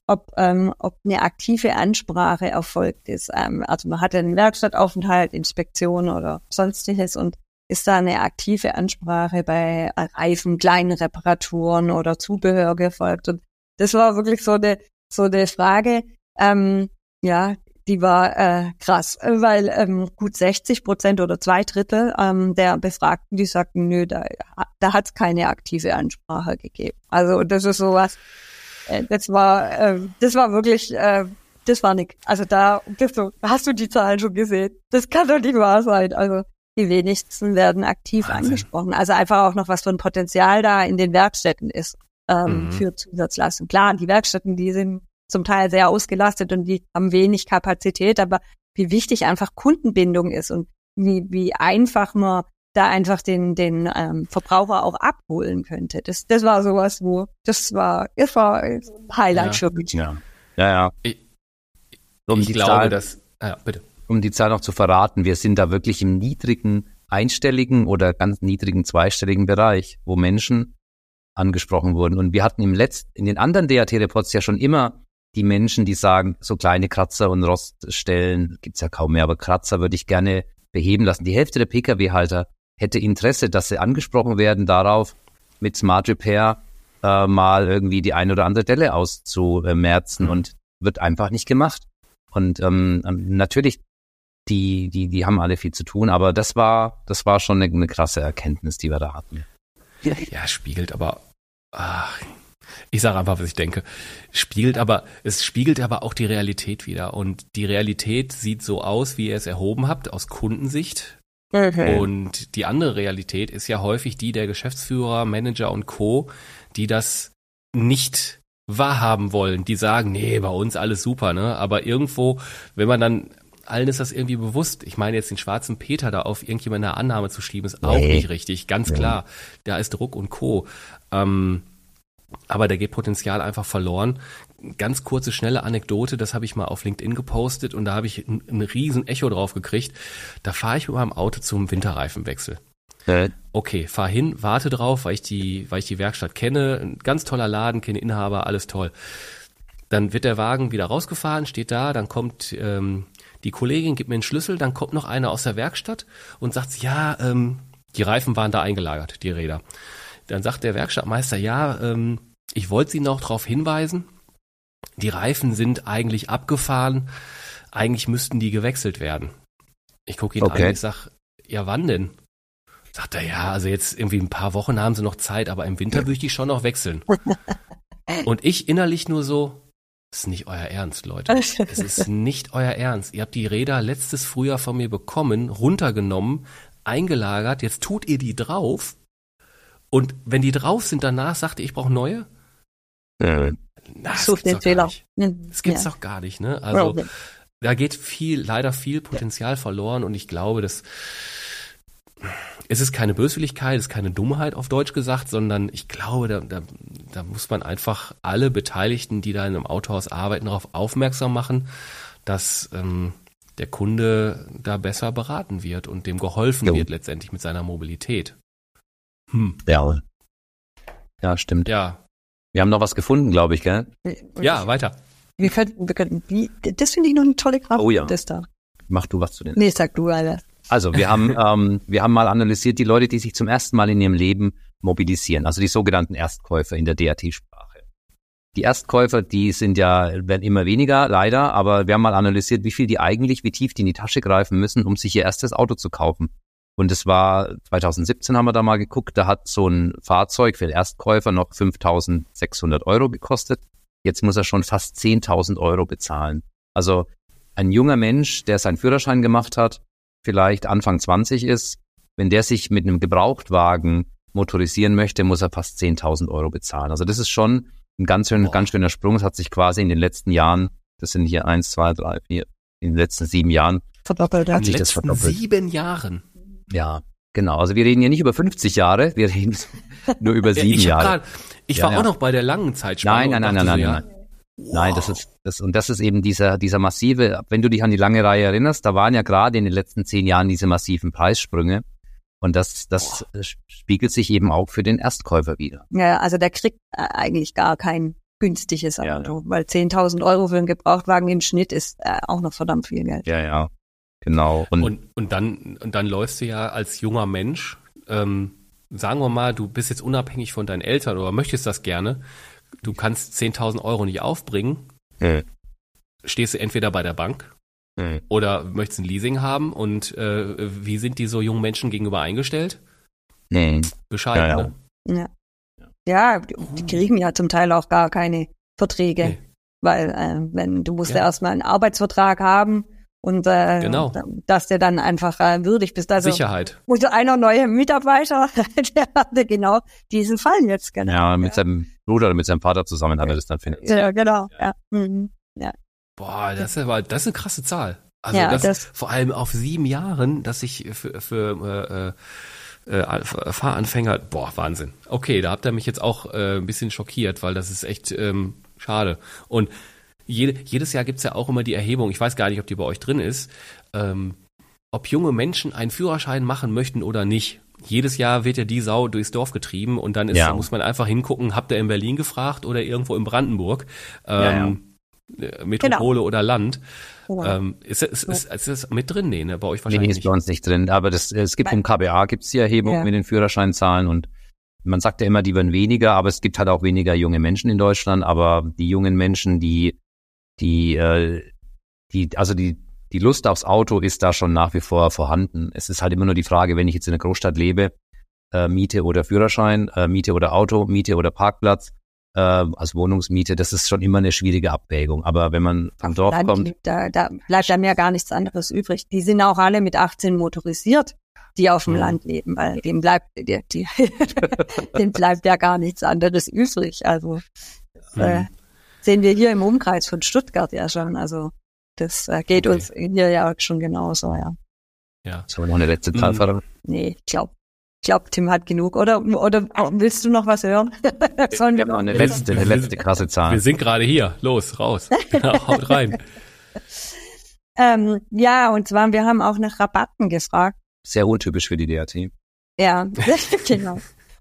ob, ähm, ob eine aktive Ansprache erfolgt ist. Ähm, also man hat einen Werkstattaufenthalt, Inspektion oder sonstiges und ist da eine aktive Ansprache bei Reifen, kleinen Reparaturen oder Zubehör gefolgt. Und das war wirklich so eine, so eine Frage, ähm, ja, die war äh, krass, weil ähm, gut 60 Prozent oder zwei Drittel ähm, der Befragten, die sagten, nö, da, da hat es keine aktive Ansprache gegeben. Also das ist sowas, äh, das war, äh, das war wirklich, äh, das war nix. Also da bist du, hast du die Zahlen schon gesehen? Das kann doch nicht wahr sein. Also die wenigsten werden aktiv Wahnsinn. angesprochen. Also einfach auch noch was für ein Potenzial da in den Werkstätten ist ähm, mhm. für Zusatzleistung. Klar, die Werkstätten, die sind zum Teil sehr ausgelastet und die haben wenig Kapazität, aber wie wichtig einfach Kundenbindung ist und wie, wie einfach man da einfach den, den ähm, Verbraucher auch abholen könnte. Das, das war sowas, wo, das war, das war ein Highlight ja. für mich. Ja, ja. ja. Ich, um ich glaube, Zahl, dass, ja, bitte. Um die Zahl noch zu verraten, wir sind da wirklich im niedrigen einstelligen oder ganz niedrigen zweistelligen Bereich, wo Menschen angesprochen wurden. Und wir hatten im letzten, in den anderen DAT-Reports ja schon immer die Menschen, die sagen, so kleine Kratzer und Roststellen gibt's ja kaum mehr, aber Kratzer würde ich gerne beheben lassen. Die Hälfte der Pkw-Halter hätte Interesse, dass sie angesprochen werden darauf, mit Smart Repair äh, mal irgendwie die eine oder andere Delle auszumerzen mhm. und wird einfach nicht gemacht. Und ähm, natürlich, die, die, die haben alle viel zu tun, aber das war, das war schon eine, eine krasse Erkenntnis, die wir da hatten. Ja, spiegelt aber, ach, ich sage einfach, was ich denke. Spiegelt aber, es spiegelt aber auch die Realität wieder. Und die Realität sieht so aus, wie ihr es erhoben habt, aus Kundensicht. Okay. Und die andere Realität ist ja häufig die der Geschäftsführer, Manager und Co., die das nicht wahrhaben wollen. Die sagen, nee, bei uns alles super, ne? Aber irgendwo, wenn man dann allen ist das irgendwie bewusst. Ich meine, jetzt den schwarzen Peter da auf irgendjemand eine Annahme zu schieben, ist auch nee. nicht richtig. Ganz klar. Da ist Druck und Co. Ähm, aber der geht Potenzial einfach verloren. Ganz kurze, schnelle Anekdote, das habe ich mal auf LinkedIn gepostet und da habe ich ein, ein riesen Echo drauf gekriegt. Da fahre ich mit meinem Auto zum Winterreifenwechsel. Okay, fahr hin, warte drauf, weil ich die, weil ich die Werkstatt kenne. Ein ganz toller Laden, kenne Inhaber, alles toll. Dann wird der Wagen wieder rausgefahren, steht da, dann kommt ähm, die Kollegin, gibt mir einen Schlüssel, dann kommt noch einer aus der Werkstatt und sagt, ja, ähm, die Reifen waren da eingelagert, die Räder. Dann sagt der Werkstattmeister, ja, ähm, ich wollte Sie noch darauf hinweisen, die Reifen sind eigentlich abgefahren, eigentlich müssten die gewechselt werden. Ich gucke ihn okay. an, ich sag, ja, wann denn? Sagt er, ja, also jetzt irgendwie ein paar Wochen haben sie noch Zeit, aber im Winter würde ich die schon noch wechseln. Und ich innerlich nur so, das ist nicht euer Ernst, Leute. Es ist nicht euer Ernst. Ihr habt die Räder letztes Frühjahr von mir bekommen, runtergenommen, eingelagert, jetzt tut ihr die drauf. Und wenn die drauf sind, danach sagt ihr, ich brauche neue? Ja. Na, das Such den Fehler. Das gibt's ja. doch gar nicht, ne? Also, da geht viel, leider viel Potenzial verloren und ich glaube, dass es ist keine Böswilligkeit, es ist keine Dummheit auf Deutsch gesagt, sondern ich glaube, da, da, da muss man einfach alle Beteiligten, die da in einem Autohaus arbeiten, darauf aufmerksam machen, dass ähm, der Kunde da besser beraten wird und dem geholfen jo. wird letztendlich mit seiner Mobilität. Hm. Ja. Ja, stimmt. Ja. Wir haben noch was gefunden, glaube ich, gell? Ja, weiter. Wir könnten, wir könnten, wie, das finde ich noch eine tolle Kraft. Oh ja. Das da. Mach du was zu den. Nee, sag du, Alter. Also wir haben, ähm, wir haben mal analysiert die Leute, die sich zum ersten Mal in ihrem Leben mobilisieren, also die sogenannten Erstkäufer in der DAT-Sprache. Die Erstkäufer, die sind ja, werden immer weniger, leider, aber wir haben mal analysiert, wie viel die eigentlich, wie tief die in die Tasche greifen müssen, um sich ihr erstes Auto zu kaufen. Und es war 2017 haben wir da mal geguckt, da hat so ein Fahrzeug für den Erstkäufer noch 5.600 Euro gekostet. Jetzt muss er schon fast 10.000 Euro bezahlen. Also ein junger Mensch, der seinen Führerschein gemacht hat, vielleicht Anfang 20 ist, wenn der sich mit einem Gebrauchtwagen motorisieren möchte, muss er fast 10.000 Euro bezahlen. Also das ist schon ein ganz, schön, ganz schöner Sprung. Es hat sich quasi in den letzten Jahren, das sind hier eins, zwei, drei, vier, in den letzten sieben Jahren verdoppelt. Hat sich das verdoppelt. Sieben Jahren. Ja, genau. Also wir reden hier nicht über 50 Jahre, wir reden nur über sieben ja, ich Jahre. Grad, ich war ja. auch noch bei der langen Zeitspanne. Nein, nein, nein, nein, nein, nein. Wow. Nein, das ist das und das ist eben dieser dieser massive. Wenn du dich an die lange Reihe erinnerst, da waren ja gerade in den letzten zehn Jahren diese massiven Preissprünge und das das Boah. spiegelt sich eben auch für den Erstkäufer wieder. Ja, also der kriegt äh, eigentlich gar kein günstiges Auto, ja, weil 10.000 Euro für einen Gebrauchtwagen im Schnitt ist äh, auch noch verdammt viel Geld. Ja, ja, genau. Und und, und dann und dann läufst du ja als junger Mensch. Ähm, sagen wir mal, du bist jetzt unabhängig von deinen Eltern oder möchtest das gerne du kannst 10.000 Euro nicht aufbringen, hm. stehst du entweder bei der Bank hm. oder möchtest ein Leasing haben und äh, wie sind die so jungen Menschen gegenüber eingestellt? Hm. Bescheid, ja, ja. ne? Ja. ja, die kriegen ja zum Teil auch gar keine Verträge, nee. weil äh, wenn du musst ja. erstmal einen Arbeitsvertrag haben und äh, genau. dass der dann einfach äh, würdig bist. Also Sicherheit. Und einer neue Mitarbeiter, der hatte genau diesen Fall jetzt genau. Ja, mit ja. seinem Bruder oder mit seinem Vater zusammen hat er das dann finanziert. Ja, genau. Ja. Mhm. ja. Boah, das ist aber das ist eine krasse Zahl. Also ja, das, das vor allem auf sieben Jahren, dass ich für, für äh, äh, äh, Fahranfänger, boah, Wahnsinn. Okay, da habt ihr mich jetzt auch äh, ein bisschen schockiert, weil das ist echt ähm, schade. Und jede, jedes Jahr gibt's ja auch immer die Erhebung, ich weiß gar nicht, ob die bei euch drin ist, ähm, ob junge Menschen einen Führerschein machen möchten oder nicht. Jedes Jahr wird ja die Sau durchs Dorf getrieben und dann ist, ja. muss man einfach hingucken, habt ihr in Berlin gefragt oder irgendwo in Brandenburg, ähm, ja, ja. Äh, Metropole genau. oder Land. Ähm, ist, ist, ist, ist, das mit drin? Nee, ne? bei euch wahrscheinlich nee, ist bei uns nicht drin, aber das, es gibt im KBA gibt's die Erhebung ja. mit den Führerscheinzahlen und man sagt ja immer, die werden weniger, aber es gibt halt auch weniger junge Menschen in Deutschland, aber die jungen Menschen, die die, äh, die, also die, die Lust aufs Auto ist da schon nach wie vor vorhanden. Es ist halt immer nur die Frage, wenn ich jetzt in einer Großstadt lebe, äh, Miete oder Führerschein, äh, Miete oder Auto, Miete oder Parkplatz, äh, als Wohnungsmiete, das ist schon immer eine schwierige Abwägung. Aber wenn man vom Dorf Land kommt. Da, da bleibt ja mehr gar nichts anderes übrig. Die sind auch alle mit 18 motorisiert, die auf dem ja. Land leben, weil dem bleibt, die, die dem bleibt ja gar nichts anderes übrig. Also äh, sehen wir hier im Umkreis von Stuttgart ja schon. Also das äh, geht okay. uns hier ja schon genauso, ja. Ja. Sollen wir noch eine letzte Zahl verraten? Nee, ich glaube Ich glaube, Tim hat genug. Oder, oder willst du noch was hören? Sollen wir noch eine letzte, eine letzte krasse Zahl. Wir sind gerade hier. Los, raus. Haut rein. ähm, ja, und zwar, wir haben auch nach Rabatten gefragt. Sehr untypisch für die DAT. Ja, genau.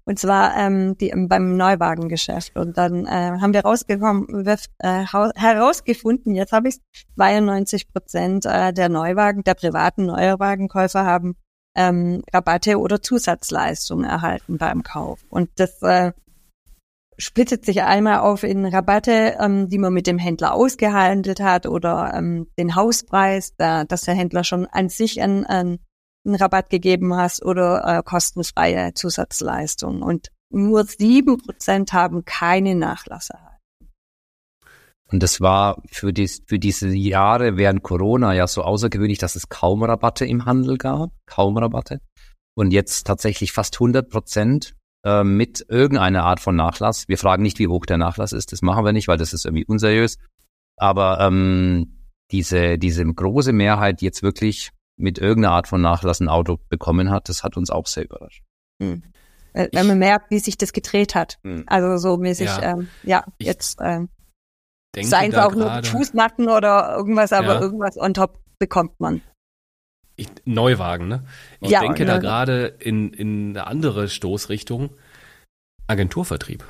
Und zwar ähm, die, beim Neuwagengeschäft. Und dann äh, haben wir rausgekommen, äh, herausgefunden, jetzt habe ich 92 Prozent äh, der Neuwagen, der privaten Neuwagenkäufer haben ähm, Rabatte oder Zusatzleistungen erhalten beim Kauf. Und das äh, splittet sich einmal auf in Rabatte, ähm, die man mit dem Händler ausgehandelt hat oder ähm, den Hauspreis, da, dass der Händler schon an sich einen, einen, einen Rabatt gegeben hast oder äh, kostenfreie Zusatzleistungen. Und nur sieben Prozent haben keine Nachlasse erhalten. Und das war für, dies, für diese Jahre während Corona ja so außergewöhnlich, dass es kaum Rabatte im Handel gab, kaum Rabatte. Und jetzt tatsächlich fast 100 Prozent äh, mit irgendeiner Art von Nachlass. Wir fragen nicht, wie hoch der Nachlass ist, das machen wir nicht, weil das ist irgendwie unseriös. Aber ähm, diese, diese große Mehrheit jetzt wirklich mit irgendeiner Art von Nachlass ein Auto bekommen hat, das hat uns auch sehr überrascht. Hm. Wenn man merkt, wie sich das gedreht hat. Hm. Also so mäßig, ja, ähm, ja jetzt ähm, denke Seien es auch nur Fußmatten oder irgendwas, aber ja. irgendwas on top bekommt man. Ich, Neuwagen, ne? Ich ja, denke ja. da gerade in, in eine andere Stoßrichtung. Agenturvertrieb.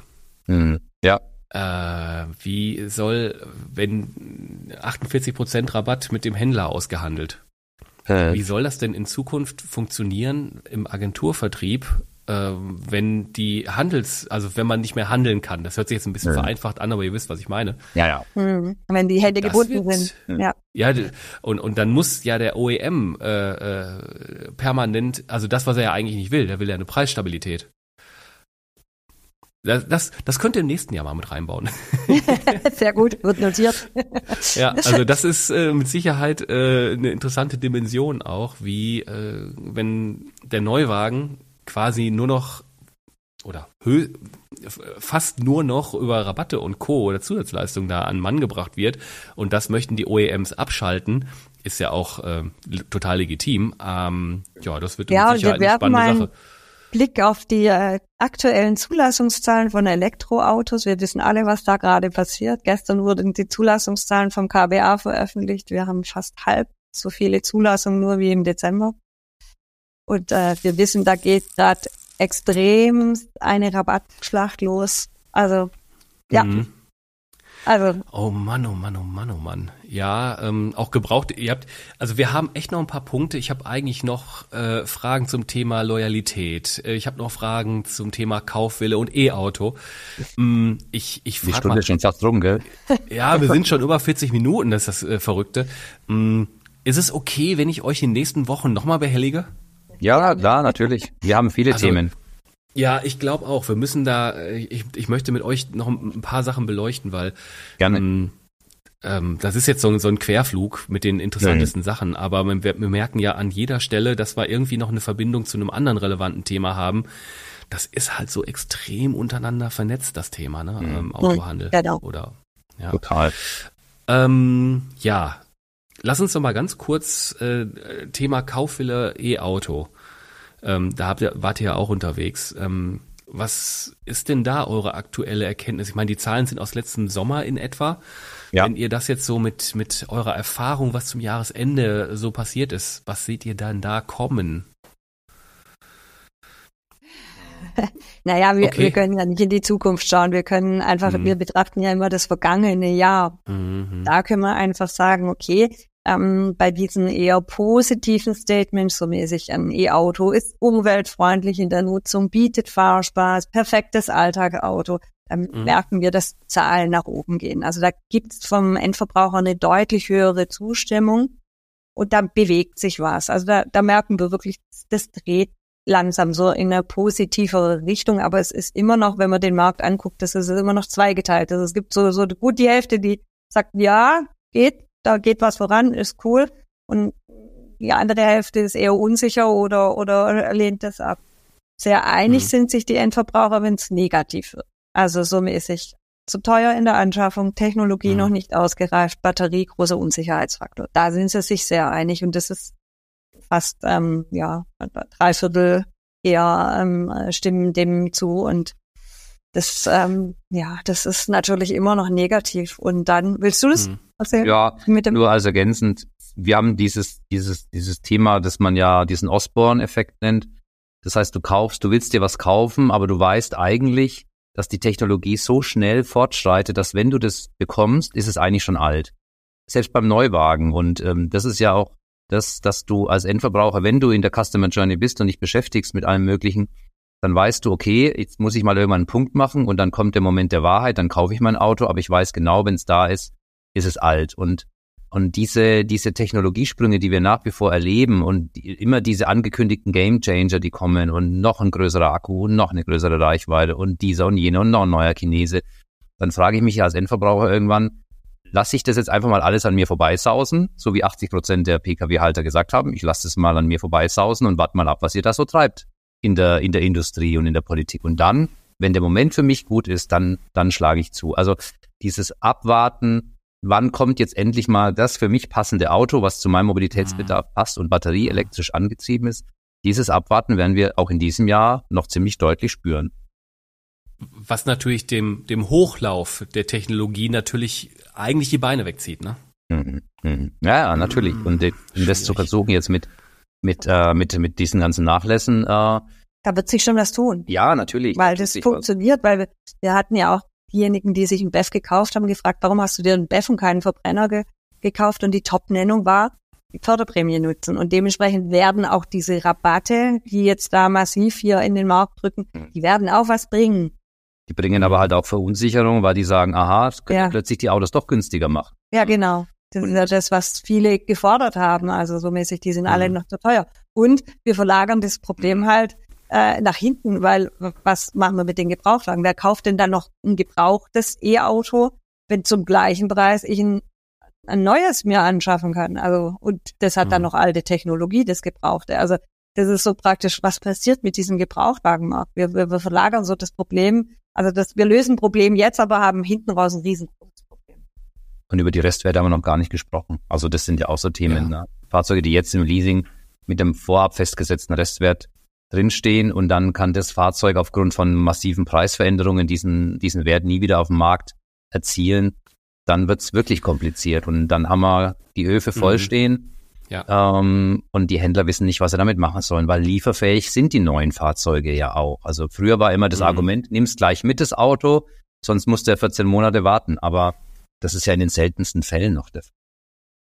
Hm. Ja. Äh, wie soll, wenn 48% Rabatt mit dem Händler ausgehandelt? Äh. Wie soll das denn in Zukunft funktionieren im Agenturvertrieb, äh, wenn die Handels, also wenn man nicht mehr handeln kann. Das hört sich jetzt ein bisschen ja. vereinfacht an, aber ihr wisst, was ich meine. Ja, ja. Mhm. Wenn die Hände das gebunden wird, sind. Ja. Ja, und, und dann muss ja der OEM äh, äh, permanent, also das, was er ja eigentlich nicht will, der will ja eine Preisstabilität. Das, das, das könnte im nächsten Jahr mal mit reinbauen. Sehr gut, wird notiert. ja, also das ist äh, mit Sicherheit äh, eine interessante Dimension auch, wie äh, wenn der Neuwagen quasi nur noch oder hö fast nur noch über Rabatte und Co. oder Zusatzleistungen da an Mann gebracht wird. Und das möchten die OEMs abschalten. Ist ja auch äh, total legitim. Ähm, ja, das wird ja, mit Sicherheit eine spannende Sache. Blick auf die äh, aktuellen Zulassungszahlen von Elektroautos. Wir wissen alle, was da gerade passiert. Gestern wurden die Zulassungszahlen vom KBA veröffentlicht. Wir haben fast halb so viele Zulassungen nur wie im Dezember. Und äh, wir wissen, da geht gerade extrem eine Rabattschlacht los. Also, ja. Mhm. Also. Oh Mann, oh Mann, oh Mann, oh Mann. Ja, ähm, auch gebraucht. Ihr habt, also wir haben echt noch ein paar Punkte. Ich habe eigentlich noch äh, Fragen zum Thema Loyalität. Äh, ich habe noch Fragen zum Thema Kaufwille und E-Auto. Ähm, ich ich Die Stunde mal, ist schon fast rum, gell? Ja, wir sind schon über 40 Minuten. Das ist das äh, Verrückte. Ähm, ist es okay, wenn ich euch in den nächsten Wochen nochmal behellige? Ja, klar, natürlich. Wir haben viele also, Themen. Ja, ich glaube auch. Wir müssen da, ich, ich möchte mit euch noch ein paar Sachen beleuchten, weil Gerne. Ähm, ähm, das ist jetzt so, so ein Querflug mit den interessantesten Nein. Sachen, aber wir, wir merken ja an jeder Stelle, dass wir irgendwie noch eine Verbindung zu einem anderen relevanten Thema haben. Das ist halt so extrem untereinander vernetzt, das Thema, ne? Mhm. Ähm, Autohandel. Genau. Oder ja. Total. Ähm, ja, Lass uns doch mal ganz kurz äh, Thema Kaufwille E-Auto. Ähm, da habt ihr, wart ihr ja auch unterwegs. Ähm, was ist denn da eure aktuelle Erkenntnis? Ich meine, die Zahlen sind aus letztem Sommer in etwa. Ja. Wenn ihr das jetzt so mit, mit eurer Erfahrung, was zum Jahresende so passiert ist, was seht ihr dann da kommen? naja, wir, okay. wir können ja nicht in die Zukunft schauen. Wir können einfach, mhm. wir betrachten ja immer das vergangene Jahr. Mhm. Da können wir einfach sagen, okay, ähm, bei diesen eher positiven Statements, so mäßig ein E-Auto ist umweltfreundlich in der Nutzung, bietet Fahrspaß, perfektes Alltagauto, dann mhm. merken wir, dass Zahlen nach oben gehen. Also da gibt es vom Endverbraucher eine deutlich höhere Zustimmung und da bewegt sich was. Also da, da merken wir wirklich, das dreht langsam so in eine positivere Richtung, aber es ist immer noch, wenn man den Markt anguckt, das ist immer noch zweigeteilt. Also es gibt so, so gut die Hälfte, die sagt, ja, geht, da geht was voran, ist cool. Und die andere Hälfte ist eher unsicher oder, oder lehnt das ab. Sehr einig mhm. sind sich die Endverbraucher, wenn es negativ wird. Also so mäßig zu teuer in der Anschaffung, Technologie mhm. noch nicht ausgereift, Batterie großer Unsicherheitsfaktor. Da sind sie sich sehr einig und das ist fast ähm, ja drei Viertel eher ähm, stimmen dem zu und das, ähm, ja, das ist natürlich immer noch negativ. Und dann willst du das hm. erzählen? Ja, mit dem nur als ergänzend. Wir haben dieses, dieses, dieses Thema, das man ja diesen Osborne-Effekt nennt. Das heißt, du kaufst, du willst dir was kaufen, aber du weißt eigentlich, dass die Technologie so schnell fortschreitet, dass wenn du das bekommst, ist es eigentlich schon alt. Selbst beim Neuwagen. Und ähm, das ist ja auch das, dass du als Endverbraucher, wenn du in der Customer Journey bist und dich beschäftigst mit allem Möglichen, dann weißt du, okay, jetzt muss ich mal irgendwann einen Punkt machen und dann kommt der Moment der Wahrheit, dann kaufe ich mein Auto, aber ich weiß genau, wenn es da ist, ist es alt. Und, und diese, diese Technologiesprünge, die wir nach wie vor erleben und die, immer diese angekündigten Game Changer, die kommen und noch ein größerer Akku und noch eine größere Reichweite und dieser und jener und noch ein neuer Chinese, dann frage ich mich ja als Endverbraucher irgendwann, lasse ich das jetzt einfach mal alles an mir vorbeisausen, so wie 80 Prozent der Pkw-Halter gesagt haben, ich lasse das mal an mir vorbeisausen und warte mal ab, was ihr da so treibt in der, in der Industrie und in der Politik. Und dann, wenn der Moment für mich gut ist, dann, dann schlage ich zu. Also dieses Abwarten, wann kommt jetzt endlich mal das für mich passende Auto, was zu meinem Mobilitätsbedarf mhm. passt und Batterie elektrisch angetrieben ist, dieses Abwarten werden wir auch in diesem Jahr noch ziemlich deutlich spüren. Was natürlich dem, dem Hochlauf der Technologie natürlich eigentlich die Beine wegzieht, ne? Mhm. Mhm. Ja, natürlich. Mhm. Und, und das zu versuchen jetzt mit mit, äh, mit, mit diesen ganzen Nachlässen. Äh, da wird sich schon was tun. Ja, natürlich. Weil das funktioniert, was. weil wir, wir hatten ja auch diejenigen, die sich einen BEF gekauft haben, gefragt, warum hast du dir einen BEF und keinen Verbrenner ge gekauft? Und die Top-Nennung war, die Förderprämie nutzen. Und dementsprechend werden auch diese Rabatte, die jetzt da massiv hier in den Markt drücken, hm. die werden auch was bringen. Die bringen aber halt auch Verunsicherung, weil die sagen, aha, es können ja. plötzlich die Autos doch günstiger machen. Ja, genau. Das ist ja das, was viele gefordert haben. Also so mäßig, die sind mhm. alle noch zu teuer. Und wir verlagern das Problem halt äh, nach hinten, weil was machen wir mit den Gebrauchtwagen? Wer kauft denn dann noch ein gebrauchtes E-Auto, wenn zum gleichen Preis ich ein, ein neues mir anschaffen kann? Also und das hat mhm. dann noch alte Technologie, das Gebrauchte. Also das ist so praktisch, was passiert mit diesem Gebrauchtwagenmarkt? Wir, wir, wir verlagern so das Problem, also das, wir lösen ein Problem jetzt, aber haben hinten raus ein riesen und über die Restwerte haben wir noch gar nicht gesprochen. Also das sind ja auch so Themen. Ja. Ne? Fahrzeuge, die jetzt im Leasing mit dem vorab festgesetzten Restwert drinstehen und dann kann das Fahrzeug aufgrund von massiven Preisveränderungen diesen, diesen Wert nie wieder auf dem Markt erzielen, dann wird's wirklich kompliziert. Und dann haben wir die Höfe mhm. stehen ja. ähm, und die Händler wissen nicht, was sie damit machen sollen, weil lieferfähig sind die neuen Fahrzeuge ja auch. Also früher war immer das mhm. Argument, nimm's gleich mit das Auto, sonst musst du ja 14 Monate warten. Aber das ist ja in den seltensten Fällen noch der Fall.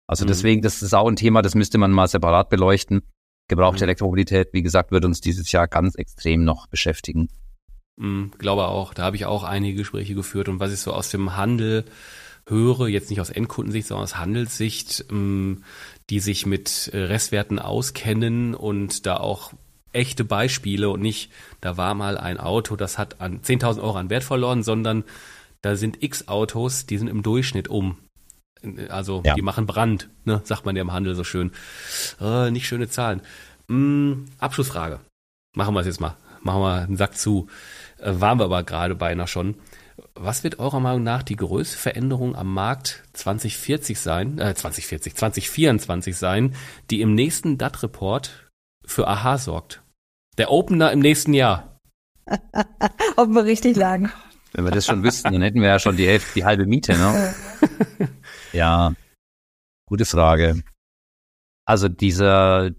Also mhm. deswegen, das ist auch ein Thema, das müsste man mal separat beleuchten. Gebrauchte mhm. Elektromobilität, wie gesagt, wird uns dieses Jahr ganz extrem noch beschäftigen. Mhm, glaube auch. Da habe ich auch einige Gespräche geführt und was ich so aus dem Handel höre, jetzt nicht aus Endkundensicht, sondern aus Handelssicht, ähm, die sich mit äh, Restwerten auskennen und da auch echte Beispiele und nicht, da war mal ein Auto, das hat an 10.000 Euro an Wert verloren, sondern da sind x Autos, die sind im Durchschnitt um. Also ja. die machen Brand, ne, sagt man ja im Handel so schön. Äh, nicht schöne Zahlen. Hm, Abschlussfrage. Machen wir es jetzt mal. Machen wir einen Sack zu. Äh, waren wir aber gerade beinahe schon. Was wird eurer Meinung nach die größte Veränderung am Markt 2040 sein, äh, 2040, 2024 sein, die im nächsten DAT-Report für Aha sorgt? Der Opener im nächsten Jahr. Ob wir richtig lagen. Wenn wir das schon wüssten, dann hätten wir ja schon die Hälfte, die halbe Miete, ne? ja, gute Frage. Also dieser,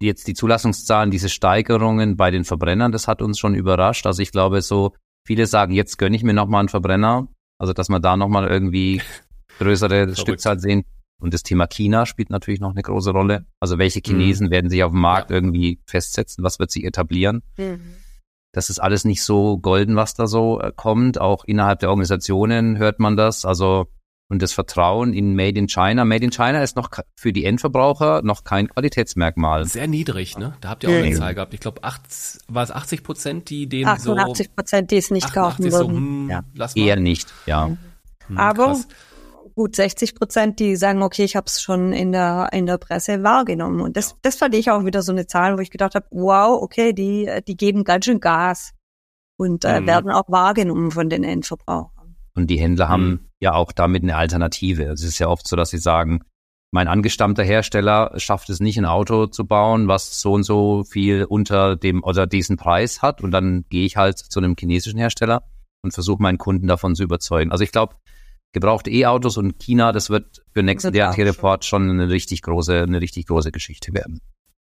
jetzt die Zulassungszahlen, diese Steigerungen bei den Verbrennern, das hat uns schon überrascht. Also ich glaube so, viele sagen, jetzt gönne ich mir nochmal einen Verbrenner. Also dass wir da nochmal irgendwie größere Stückzahl sehen. Und das Thema China spielt natürlich noch eine große Rolle. Also welche Chinesen mhm. werden sich auf dem Markt ja. irgendwie festsetzen? Was wird sich etablieren? Mhm. Das ist alles nicht so golden, was da so äh, kommt. Auch innerhalb der Organisationen hört man das. Also und das Vertrauen in Made in China. Made in China ist noch für die Endverbraucher noch kein Qualitätsmerkmal. Sehr niedrig, ne? Da habt ihr auch eine Zahl gehabt. Ich glaube, war es 80 Prozent, die den 88 Prozent, die es nicht kaufen würden. So, hm, ja. Eher nicht, ja. Hm, Aber krass gut 60 Prozent, die sagen, okay, ich habe es schon in der in der Presse wahrgenommen. Und das, das fand ich auch wieder so eine Zahl, wo ich gedacht habe, wow, okay, die, die geben ganz schön Gas und äh, mhm. werden auch wahrgenommen von den Endverbrauchern. Und die Händler haben mhm. ja auch damit eine Alternative. Es ist ja oft so, dass sie sagen, mein angestammter Hersteller schafft es nicht, ein Auto zu bauen, was so und so viel unter dem oder diesen Preis hat. Und dann gehe ich halt zu einem chinesischen Hersteller und versuche meinen Kunden davon zu überzeugen. Also ich glaube, gebrauchte E-Autos und China, das wird für nächsten DRT-Report schon. Eine richtig große, eine richtig große Geschichte werden.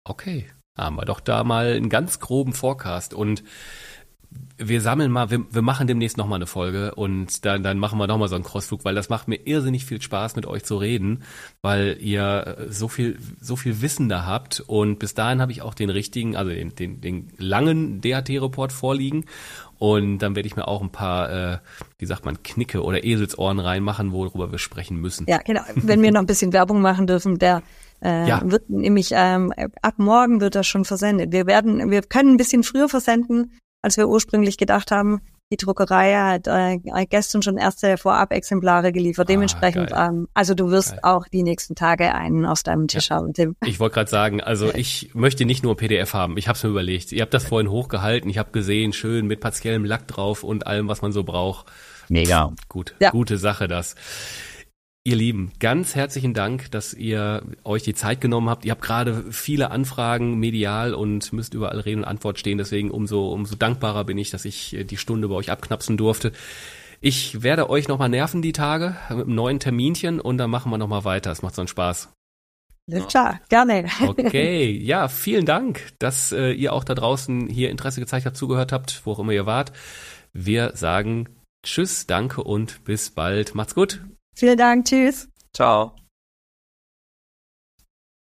Okay, haben wir doch da mal einen ganz groben Forecast. Und wir sammeln mal, wir, wir machen demnächst nochmal eine Folge und dann, dann machen wir nochmal so einen Crossflug, weil das macht mir irrsinnig viel Spaß, mit euch zu reden, weil ihr äh, so viel, so viel Wissen da habt. Und bis dahin habe ich auch den richtigen, also den, den, den langen DHT-Report vorliegen und dann werde ich mir auch ein paar, äh, wie sagt man, Knicke oder Eselsohren reinmachen, worüber wir sprechen müssen. Ja, genau. Wenn wir noch ein bisschen Werbung machen dürfen, der äh, ja. wird nämlich ähm, ab morgen wird das schon versendet. Wir werden, wir können ein bisschen früher versenden, als wir ursprünglich gedacht haben. Die Druckerei hat äh, gestern schon erste Vorab-Exemplare geliefert. Ah, Dementsprechend, ah, ähm, also du wirst geil. auch die nächsten Tage einen aus deinem Tisch ja. haben, Tim. Ich wollte gerade sagen, also ich möchte nicht nur PDF haben. Ich habe es mir überlegt. Ihr habt das vorhin hochgehalten. Ich habe gesehen, schön mit partiellem Lack drauf und allem, was man so braucht. Mega. Gut, ja. gute Sache das. Ihr Lieben, ganz herzlichen Dank, dass ihr euch die Zeit genommen habt. Ihr habt gerade viele Anfragen medial und müsst überall Reden und Antwort stehen. Deswegen umso, umso dankbarer bin ich, dass ich äh, die Stunde bei euch abknapsen durfte. Ich werde euch nochmal nerven die Tage mit einem neuen Terminchen und dann machen wir nochmal weiter. Es macht so einen Spaß. Klar, gerne. Okay, ja, vielen Dank, dass äh, ihr auch da draußen hier Interesse gezeigt habt, zugehört habt, wo auch immer ihr wart. Wir sagen Tschüss, danke und bis bald. Macht's gut. Vielen Dank. Tschüss. Ciao.